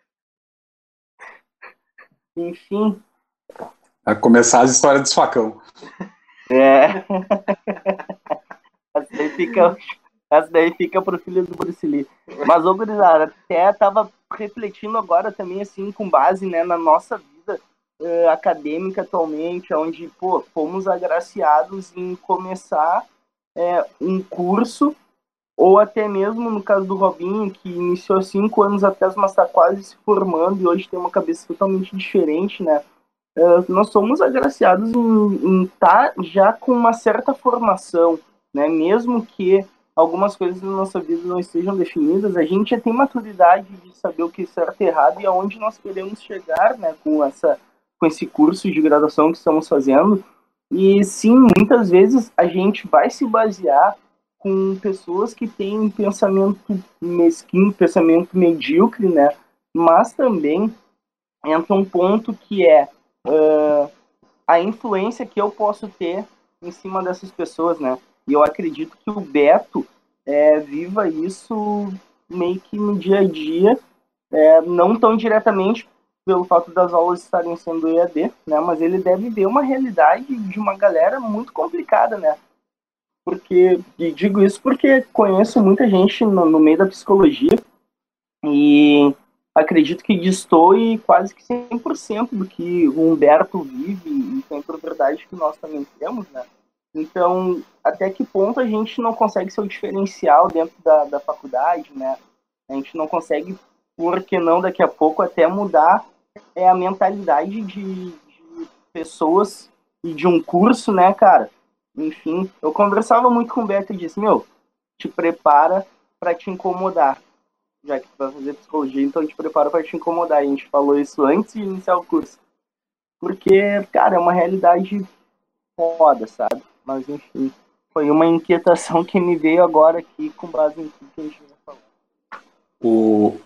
Enfim. Vai começar as histórias dos facão. É. daí fica, essa daí fica pro filho do Bruce Lee. Mas, ô, gurizada, até tava refletindo agora também, assim, com base, né, na nossa vida uh, acadêmica atualmente, onde, pô, fomos agraciados em começar é, um curso, ou até mesmo no caso do Robinho, que iniciou cinco anos atrás, mas está quase se formando e hoje tem uma cabeça totalmente diferente, né? Uh, nós somos agraciados em estar tá já com uma certa formação, né? Mesmo que algumas coisas na nossa vida não estejam definidas, a gente já tem maturidade de saber o que é certo e errado e aonde nós queremos chegar, né? Com essa, com esse curso de graduação que estamos fazendo. E sim, muitas vezes a gente vai se basear com pessoas que têm um pensamento mesquinho, pensamento medíocre, né? Mas também entra um ponto que é uh, a influência que eu posso ter em cima dessas pessoas, né? E eu acredito que o Beto é, viva isso meio que no dia a dia, é, não tão diretamente pelo fato das aulas estarem sendo EAD, né? Mas ele deve ver uma realidade de uma galera muito complicada, né? Porque, e digo isso porque conheço muita gente no, no meio da psicologia e acredito que destoe quase que 100% do que o Humberto vive e tem por verdade que nós também temos, né? Então, até que ponto a gente não consegue ser o diferencial dentro da, da faculdade, né? A gente não consegue, por que não daqui a pouco, até mudar é, a mentalidade de, de pessoas e de um curso, né, cara? Enfim, eu conversava muito com o Beto e disse, meu, te prepara para te incomodar. Já que tu vai fazer psicologia, então te prepara para te incomodar. A gente falou isso antes de iniciar o curso. Porque, cara, é uma realidade foda, sabe? Mas enfim, foi uma inquietação que me veio agora aqui com base em tudo que a gente já falou. O,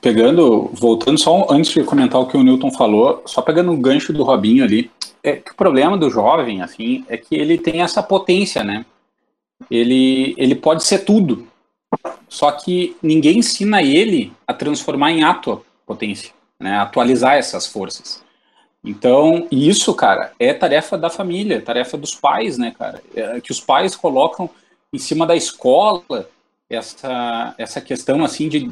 pegando, voltando só antes de comentar o que o Newton falou, só pegando o gancho do Robinho ali, é que o problema do jovem, assim, é que ele tem essa potência, né? Ele, ele pode ser tudo, só que ninguém ensina ele a transformar em ato potência, né? Atualizar essas forças. Então, isso, cara, é tarefa da família, tarefa dos pais, né, cara? É que os pais colocam em cima da escola essa, essa questão, assim, de,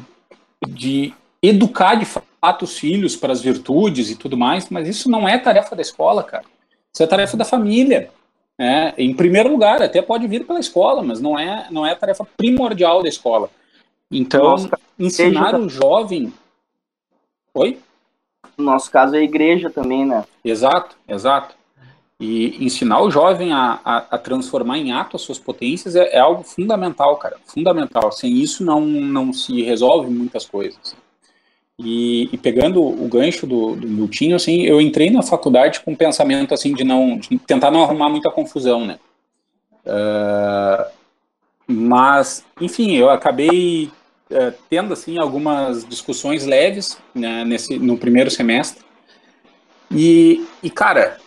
de educar de fato os filhos para as virtudes e tudo mais, mas isso não é tarefa da escola, cara. Isso é tarefa da família. Né? Em primeiro lugar, até pode vir pela escola, mas não é, não é tarefa primordial da escola. Então, Nossa, ensinar o jovem. Oi? No nosso caso, é a igreja também, né? Exato, exato. E ensinar o jovem a, a, a transformar em ato as suas potências é, é, algo fundamental, cara. Fundamental. Sem isso não, não se resolve muitas coisas. E, e pegando o gancho do, do Miltinho, assim, eu entrei na faculdade com um pensamento assim de não de tentar não arrumar muita confusão, né? Uh, mas, enfim, eu acabei uh, tendo assim algumas discussões leves né, nesse no primeiro semestre. E, e cara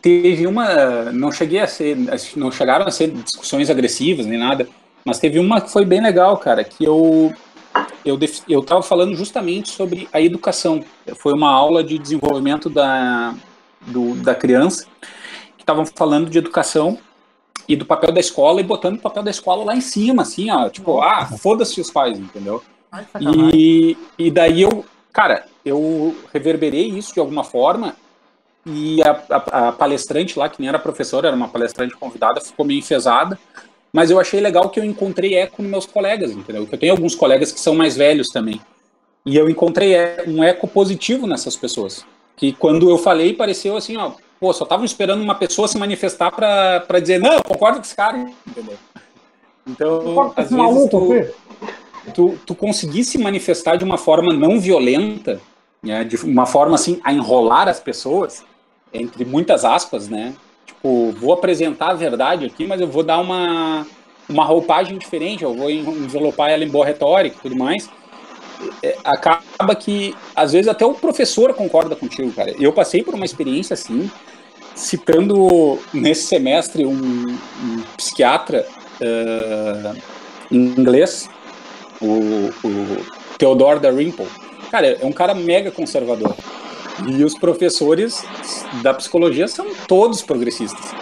teve uma não cheguei a ser não chegaram a ser discussões agressivas nem nada mas teve uma que foi bem legal cara que eu eu eu estava falando justamente sobre a educação. Foi uma aula de desenvolvimento da do, da criança que estavam falando de educação e do papel da escola e botando o papel da escola lá em cima, assim, ó, tipo, ah, foda-se os pais, entendeu? E, e daí eu, cara, eu reverberei isso de alguma forma e a, a, a, palestrante lá, que nem era professora, era uma palestrante convidada, ficou meio enfesada, mas eu achei legal que eu encontrei eco nos meus colegas, entendeu? Que eu tenho alguns colegas que são mais velhos também. E eu encontrei um eco positivo nessas pessoas. Que quando eu falei, pareceu assim, ó, pô, só estavam esperando uma pessoa se manifestar para dizer, não, eu concordo com esse cara, entendeu? Então, às vezes, tu, tu, tu conseguir se manifestar de uma forma não violenta, né, de uma forma assim, a enrolar as pessoas, entre muitas aspas, né? Tipo, vou apresentar a verdade aqui, mas eu vou dar uma, uma roupagem diferente, eu vou envelopar ela em boa retórica e tudo mais. É, acaba que, às vezes, até o professor concorda contigo, cara. Eu passei por uma experiência assim, citando nesse semestre um, um psiquiatra uh, inglês, o, o Theodore Dalrymple. Cara, é um cara mega conservador. E os professores da psicologia são todos progressistas.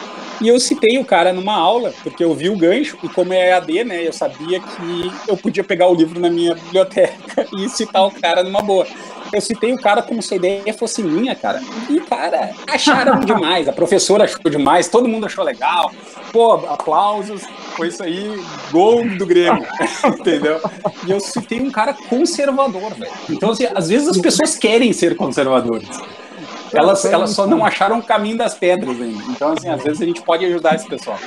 E eu citei o cara numa aula, porque eu vi o gancho, e como é EAD, né, eu sabia que eu podia pegar o livro na minha biblioteca e citar o cara numa boa. Eu citei o cara como se a ideia fosse minha, cara. E, cara, acharam demais. A professora achou demais, todo mundo achou legal. Pô, aplausos. Foi isso aí, gol do Grêmio. Entendeu? E eu citei um cara conservador, velho. Então, assim, às vezes as pessoas querem ser conservadores. Elas, elas só não acharam o caminho das pedras ainda. Então, assim, às vezes a gente pode ajudar esse pessoal.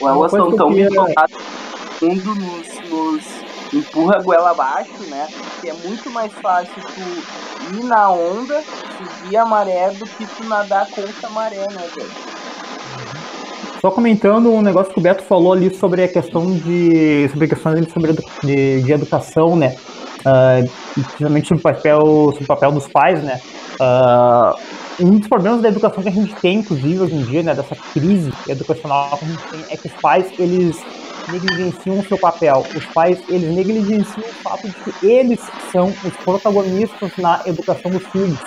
Elas estão tão empolgadas mundo nos, nos empurra a goela abaixo, né? Que é muito mais fácil tu ir na onda, seguir a maré, do que tu nadar contra a maré, né, velho? Só comentando um negócio que o Beto falou ali sobre a questão de. sobre questões sobre de, de educação, né? Uh, principalmente sobre o papel, sobre o papel dos pais, né? Uh, um dos problemas da educação que a gente tem, inclusive, hoje em dia, né, dessa crise educacional que a gente tem, é que os pais, eles negligenciam o seu papel. Os pais, eles negligenciam o fato de que eles são os protagonistas na educação dos filhos.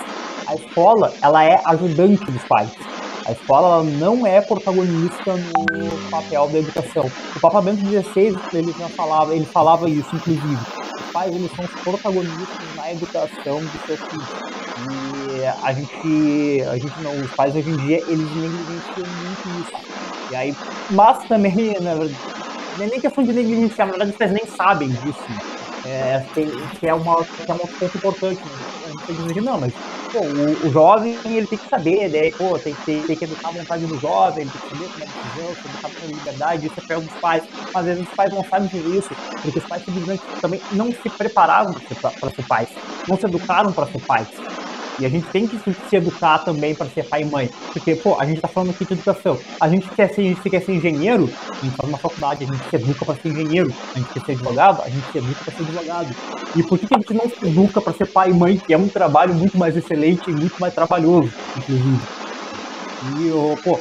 A escola, ela é ajudante dos pais. A escola não é protagonista no papel da educação. O Papa Bento XVI, ele já falava, ele falava isso, inclusive. Os pais, eles são os protagonistas na educação dos seus filhos. E a gente, a gente não, os pais hoje em dia, eles negligenciam muito isso. E aí, mas também, na verdade, não é nem questão de negligenciar, na verdade, os pais nem sabem disso. É, tem, que é uma que é um ponto importante. Né? Não, mas pô, o, o, jovem ele tem que saber, né? Pô, tem, tem, tem que educar a vontade do jovem, tem que saber como é decisão, tem educar com liberdade, isso é pelo dos pais. Mas às vezes os pais não sabem fazer isso, porque os pais simplesmente também não se prepararam para ser pais, não se educaram para ser pais. E a gente tem que se educar também para ser pai e mãe. Porque, pô, a gente tá falando aqui de educação. A gente quer ser, a gente quer ser engenheiro, a gente faz uma faculdade, a gente se educa para ser engenheiro. A gente quer ser advogado, a gente se educa para ser advogado. E por que, a gente não se educa para ser pai e mãe, que é um trabalho muito mais excelente e muito mais trabalhoso, inclusive? E, pô,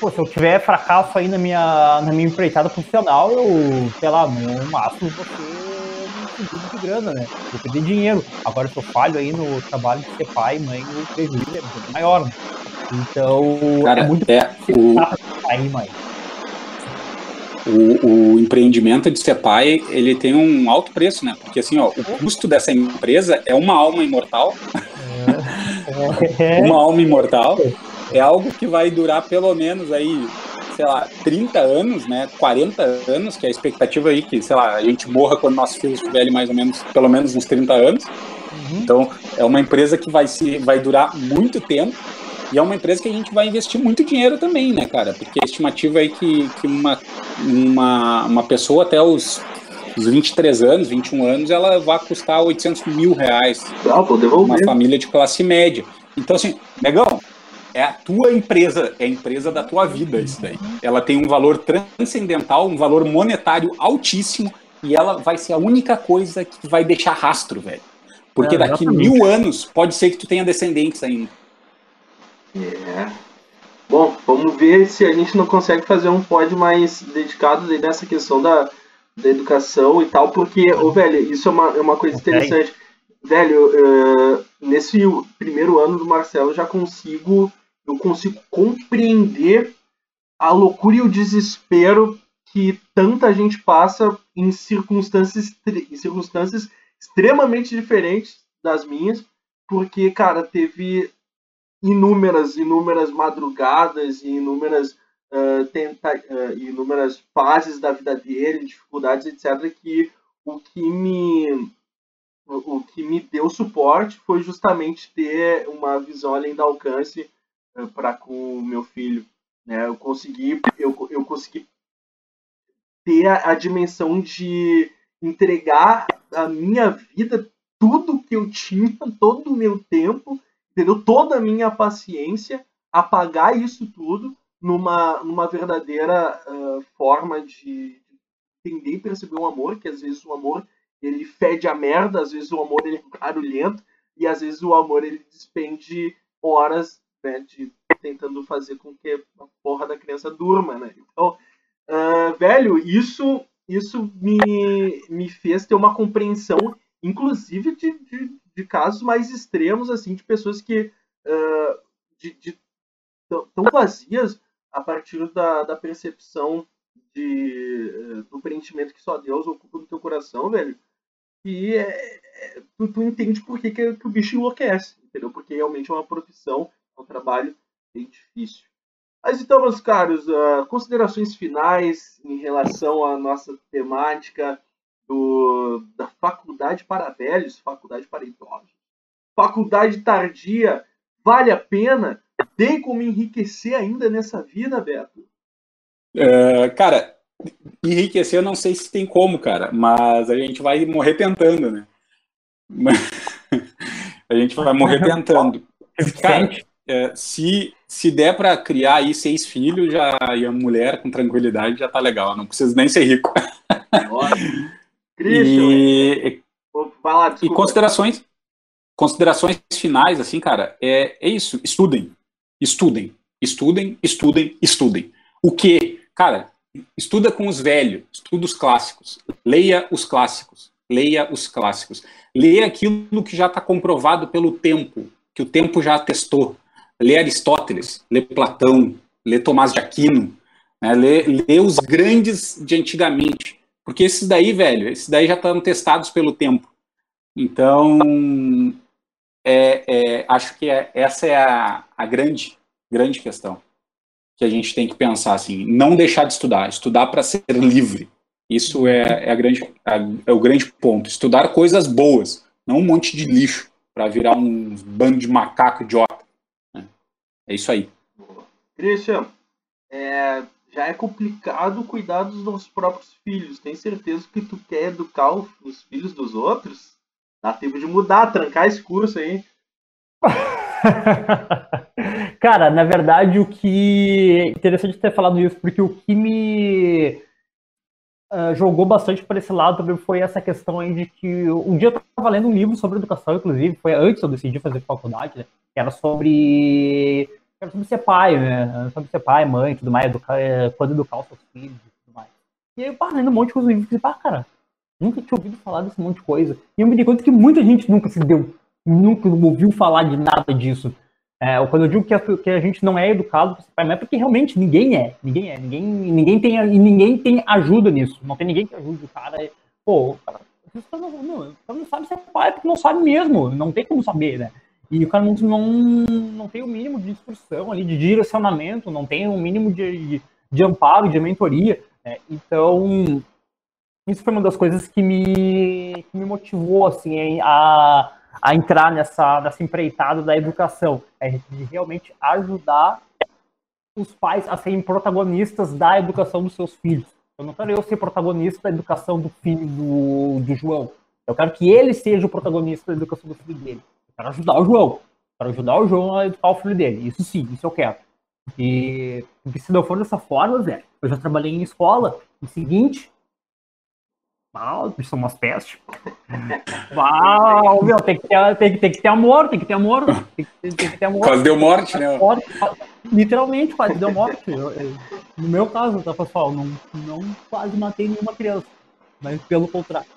pô, se eu tiver fracasso aí na minha, na minha empreitada profissional, eu, sei lá, no máximo você de grana, né? Eu perdi dinheiro. Agora, se eu falho aí no trabalho de ser pai, mãe, o prejuízo é muito maior, né? Então, Cara, é muito é, o... e mãe. O, o, empreendimento de ser pai, ele tem um alto preço, né? Porque assim, ó, o custo dessa empresa é uma alma imortal. É. uma alma imortal. É algo que vai durar pelo menos aí sei lá, 30 anos, né, 40 anos, que é a expectativa aí que, sei lá, a gente morra quando nossos filhos tiverem mais ou menos, pelo menos uns 30 anos. Uhum. Então, é uma empresa que vai, se, vai durar muito tempo e é uma empresa que a gente vai investir muito dinheiro também, né, cara? Porque a estimativa aí que, que uma, uma, uma pessoa até os, os 23 anos, 21 anos, ela vai custar 800 mil reais. Ah. Uma família de classe média. Então, assim, negão, é a tua empresa, é a empresa da tua vida isso daí. Ela tem um valor transcendental, um valor monetário altíssimo e ela vai ser a única coisa que vai deixar rastro, velho. Porque é, daqui mil anos pode ser que tu tenha descendentes ainda. É. Bom, vamos ver se a gente não consegue fazer um pod mais dedicado nessa questão da, da educação e tal, porque, ô, velho, isso é uma, é uma coisa interessante. Velho, uh, nesse primeiro ano do Marcelo já consigo eu consigo compreender a loucura e o desespero que tanta gente passa em circunstâncias, em circunstâncias extremamente diferentes das minhas, porque, cara, teve inúmeras, inúmeras madrugadas e inúmeras, uh, tenta, uh, inúmeras fases da vida dele, dificuldades, etc., que o que me o que me deu suporte foi justamente ter uma visão além do alcance para com o meu filho. Né? Eu consegui, eu, eu consegui ter a, a dimensão de entregar a minha vida, tudo que eu tinha, todo o meu tempo, entendeu? Toda a minha paciência, apagar isso tudo numa, numa verdadeira uh, forma de entender e perceber um amor, que às vezes o amor ele fede a merda, às vezes o amor ele é barulhento, e às vezes o amor ele despende horas né, de tentando fazer com que a porra da criança durma, né? Então, uh, velho, isso isso me, me fez ter uma compreensão, inclusive de, de, de casos mais extremos, assim, de pessoas que uh, de, de, tão vazias a partir da, da percepção de, do preenchimento que só Deus ocupa no teu coração, velho. E é, é, tu, tu, entende por que, que, que o bicho enlouquece, entendeu? Porque realmente é uma profissão, é um trabalho bem difícil. Mas então, meus caros, uh, considerações finais em relação à nossa temática do, da faculdade para velhos, faculdade para idosos. Faculdade tardia, vale a pena? Tem como enriquecer ainda nessa vida, Beto? Uh, cara, enriquecer eu não sei se tem como, cara, mas a gente vai morrer tentando, né? a gente vai morrer tentando. Cara, é, se, se der para criar aí seis filhos já, e a mulher com tranquilidade já tá legal, não precisa nem ser rico. e, lá, e considerações, considerações finais, assim, cara, é, é isso, estudem, estudem, estudem, estudem, estudem. O que? Cara, estuda com os velhos, estuda os clássicos, leia os clássicos, leia os clássicos, leia aquilo que já está comprovado pelo tempo, que o tempo já testou, lê Aristóteles, lê Platão, lê Tomás de Aquino, né, lê, lê os grandes de antigamente, porque esses daí, velho, esses daí já estão testados pelo tempo. Então, é, é, acho que é, essa é a, a grande, grande questão que a gente tem que pensar assim, não deixar de estudar, estudar para ser livre. Isso é, é, a grande, é o grande ponto. Estudar coisas boas, não um monte de lixo para virar um bando de macaco idiota. É isso aí. Christian, é, já é complicado cuidar dos nossos próprios filhos. Tem certeza que tu quer educar os filhos dos outros? Dá tempo de mudar, trancar esse curso aí. Cara, na verdade, o que. Interessante ter falado isso, porque o que me uh, jogou bastante para esse lado também foi essa questão aí de que. Um dia eu estava lendo um livro sobre educação, inclusive, foi antes eu decidi fazer faculdade, né? Que era sobre. Era sobre ser pai, né? Sobre ser pai, mãe tudo mais, educar, eh, quando educar os seus filhos e tudo mais. E aí eu parei lendo um monte de coisa no livro e falei, pá, cara, nunca tinha ouvido falar desse monte de coisa. E eu me dei conta que muita gente nunca se deu, nunca ouviu falar de nada disso. É, quando eu digo que a, que a gente não é educado não é porque realmente ninguém é. Ninguém é. Ninguém, ninguém, tem, e ninguém tem ajuda nisso. Não tem ninguém que ajude o cara. Pô, o cara não, não, não sabe ser pai porque não sabe mesmo. Não tem como saber, né? E o cara não, não, não tem o mínimo de instrução ali, de direcionamento, não tem o mínimo de, de, de amparo, de mentoria. Né? Então, isso foi uma das coisas que me, que me motivou assim, a a entrar nessa, nessa empreitada da educação, é de realmente ajudar os pais a serem protagonistas da educação dos seus filhos. Eu não quero eu ser protagonista da educação do filho do, do João. Eu quero que ele seja o protagonista da educação do filho dele. Eu quero ajudar o João. quero ajudar o João a educar o filho dele. Isso sim, isso eu quero. E se não for dessa forma, Zé, eu já trabalhei em escola. O seguinte, Uau, são umas pestes. Uau, meu, tem que, ter, tem, tem que ter amor, tem que ter amor. Tem que, tem que ter amor. Quase deu morte, né? literalmente, quase deu morte. Eu, eu, no meu caso, tá, pessoal? Não, não quase matei nenhuma criança. Mas pelo contrário.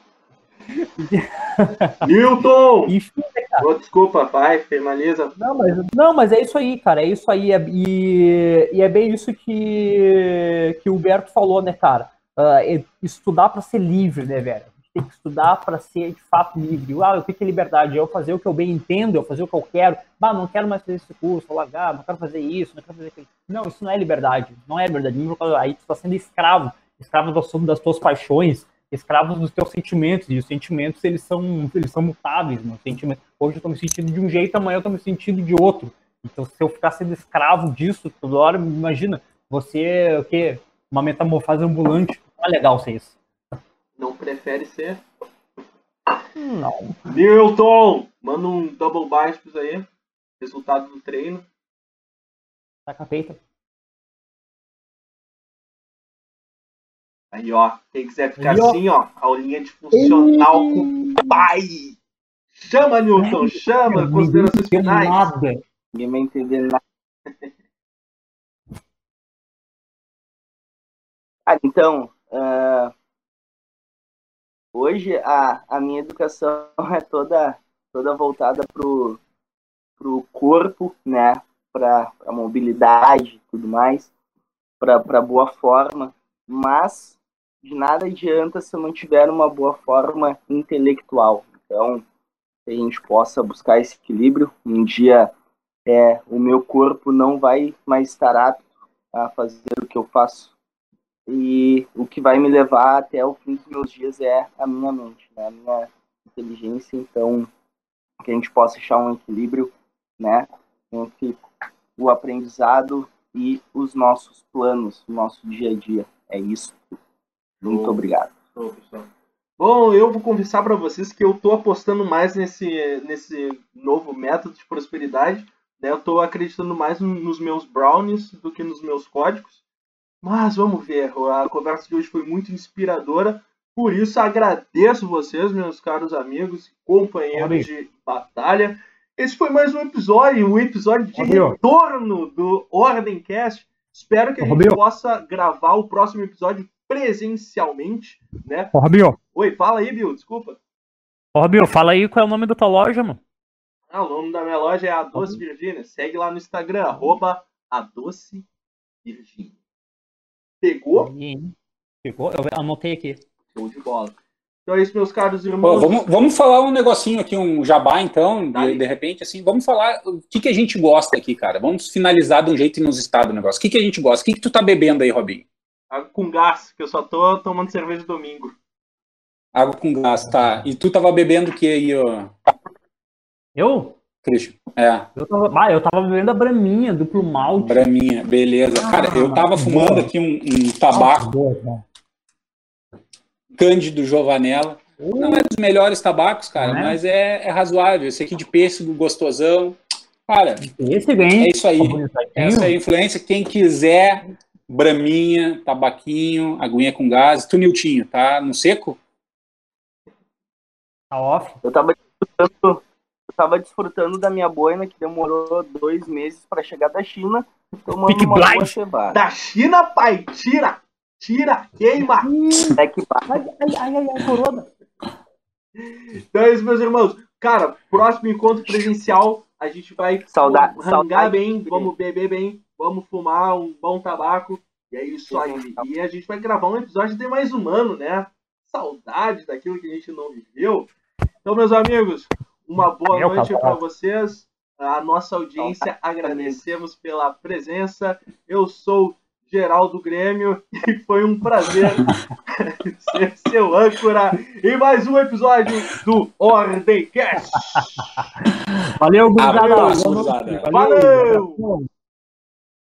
Milton! Enfim, né, oh, desculpa, pai, finaliza. Não mas, não, mas é isso aí, cara. É isso aí. É, e, e é bem isso que, que o Berto falou, né, cara? Uh, estudar para ser livre, né, velho? Tem que estudar para ser de fato livre. Ah, o que é liberdade? É eu fazer o que eu bem entendo, eu fazer o que eu quero. Bah, não quero mais fazer esse curso, largar, não quero fazer isso, não quero fazer aquilo. Não, isso não é liberdade. Não é liberdade. Aí tu está sendo escravo, escravo das tuas paixões, escravo dos teus sentimentos. E os sentimentos, eles são, eles são mutáveis. Meu sentimento. Hoje eu estou me sentindo de um jeito, amanhã eu estou me sentindo de outro. Então, se eu ficar sendo escravo disso toda hora, imagina, você, o quê? Uma metamorfose ambulante Não é legal ser isso. Não prefere ser? Não. Newton! Manda um double biceps aí. Resultado do treino. Saca peita. Aí, ó. Quem quiser ficar Aí, ó. assim, ó. Aulinha de funcional com o pai. Chama, Newton. Chama. Considerações entendeu finais. nada. Ninguém vai entender nada. Ah, então, ah, hoje a, a minha educação é toda, toda voltada pro, pro corpo, né? Para a mobilidade e tudo mais, para boa forma, mas de nada adianta se eu não tiver uma boa forma intelectual. Então, que a gente possa buscar esse equilíbrio. Um dia é, o meu corpo não vai mais estar apto a fazer o que eu faço. E o que vai me levar até o fim dos meus dias é a minha mente, né? a minha inteligência. Então, que a gente possa achar um equilíbrio né? entre o aprendizado e os nossos planos, o nosso dia a dia. É isso. Muito Bom. obrigado. Bom, eu vou confessar para vocês que eu tô apostando mais nesse, nesse novo método de prosperidade. Né? Eu tô acreditando mais no- nos meus brownies do que nos meus códigos. Mas vamos ver. A conversa de hoje foi muito inspiradora. Por isso, agradeço vocês, meus caros amigos e companheiros de batalha. Esse foi mais um episódio, um episódio de Robinho. retorno do Ordemcast. Espero que a gente possa gravar o próximo episódio presencialmente, né? Ô, Robinho, Oi, fala aí, Bill, desculpa. ô, Robinho, fala aí qual é o nome da tua loja, mano. Ah, o nome da minha loja é A Doce Virgínia. Segue lá no Instagram, arroba A Doce Virgínia. Pegou? Ficou? Eu anotei aqui. Show de bola. Então é isso, meus caros Pô, irmãos. vamos, vamos falar um negocinho aqui, um jabá, então, de, de repente, assim, vamos falar o que, que a gente gosta aqui, cara. Vamos finalizar de um jeito inusitado o negócio. O que, que a gente gosta? O que, que tu tá bebendo aí, Robinho? Água com gás, que eu só tô tomando cerveja domingo. Água com gás, tá. E tu tava bebendo o que aí, ó, Eu? Christian? É, Eu tava, ah, eu tava bebendo a Braminha, duplo malte. braminha, beleza. Cara, eu tava Ah, fumando boa. aqui um, um tabaco Boa, boa. Cândido Giovanella. Não é dos melhores tabacos, cara, é? mas é, é razoável. Esse aqui de pêssego, gostosão. Cara, Esse vem. é isso aí. Essa é a influência. Quem quiser, braminha, tabaquinho, aguinha com gás. Tu, Niltinho, tá no seco? Tá off. Eu tava desfrutando, eu tava desfrutando da minha boina, que demorou dois meses para chegar da China, tomando Pique uma boa blind. Da China, pai, tira! Tira, queima! Até que. Ai, ai, ai, ai, corona. Então é isso, meus irmãos. Cara, próximo encontro presencial, a gente vai Sauda- rangar saudade bem, vamos beber bem, vamos fumar um bom tabaco. E é isso aí. E a gente vai gravar um episódio de mais humano, né? Saudade daquilo que a gente não viveu. Então, meus amigos, uma boa Meu noite para vocês. A nossa audiência, agradecemos pela presença. Eu sou Geraldo Grêmio e foi um prazer ser seu âncora em mais um episódio do Ordemcast. Valeu, gurizada. Gurizada. Valeu! Valeu.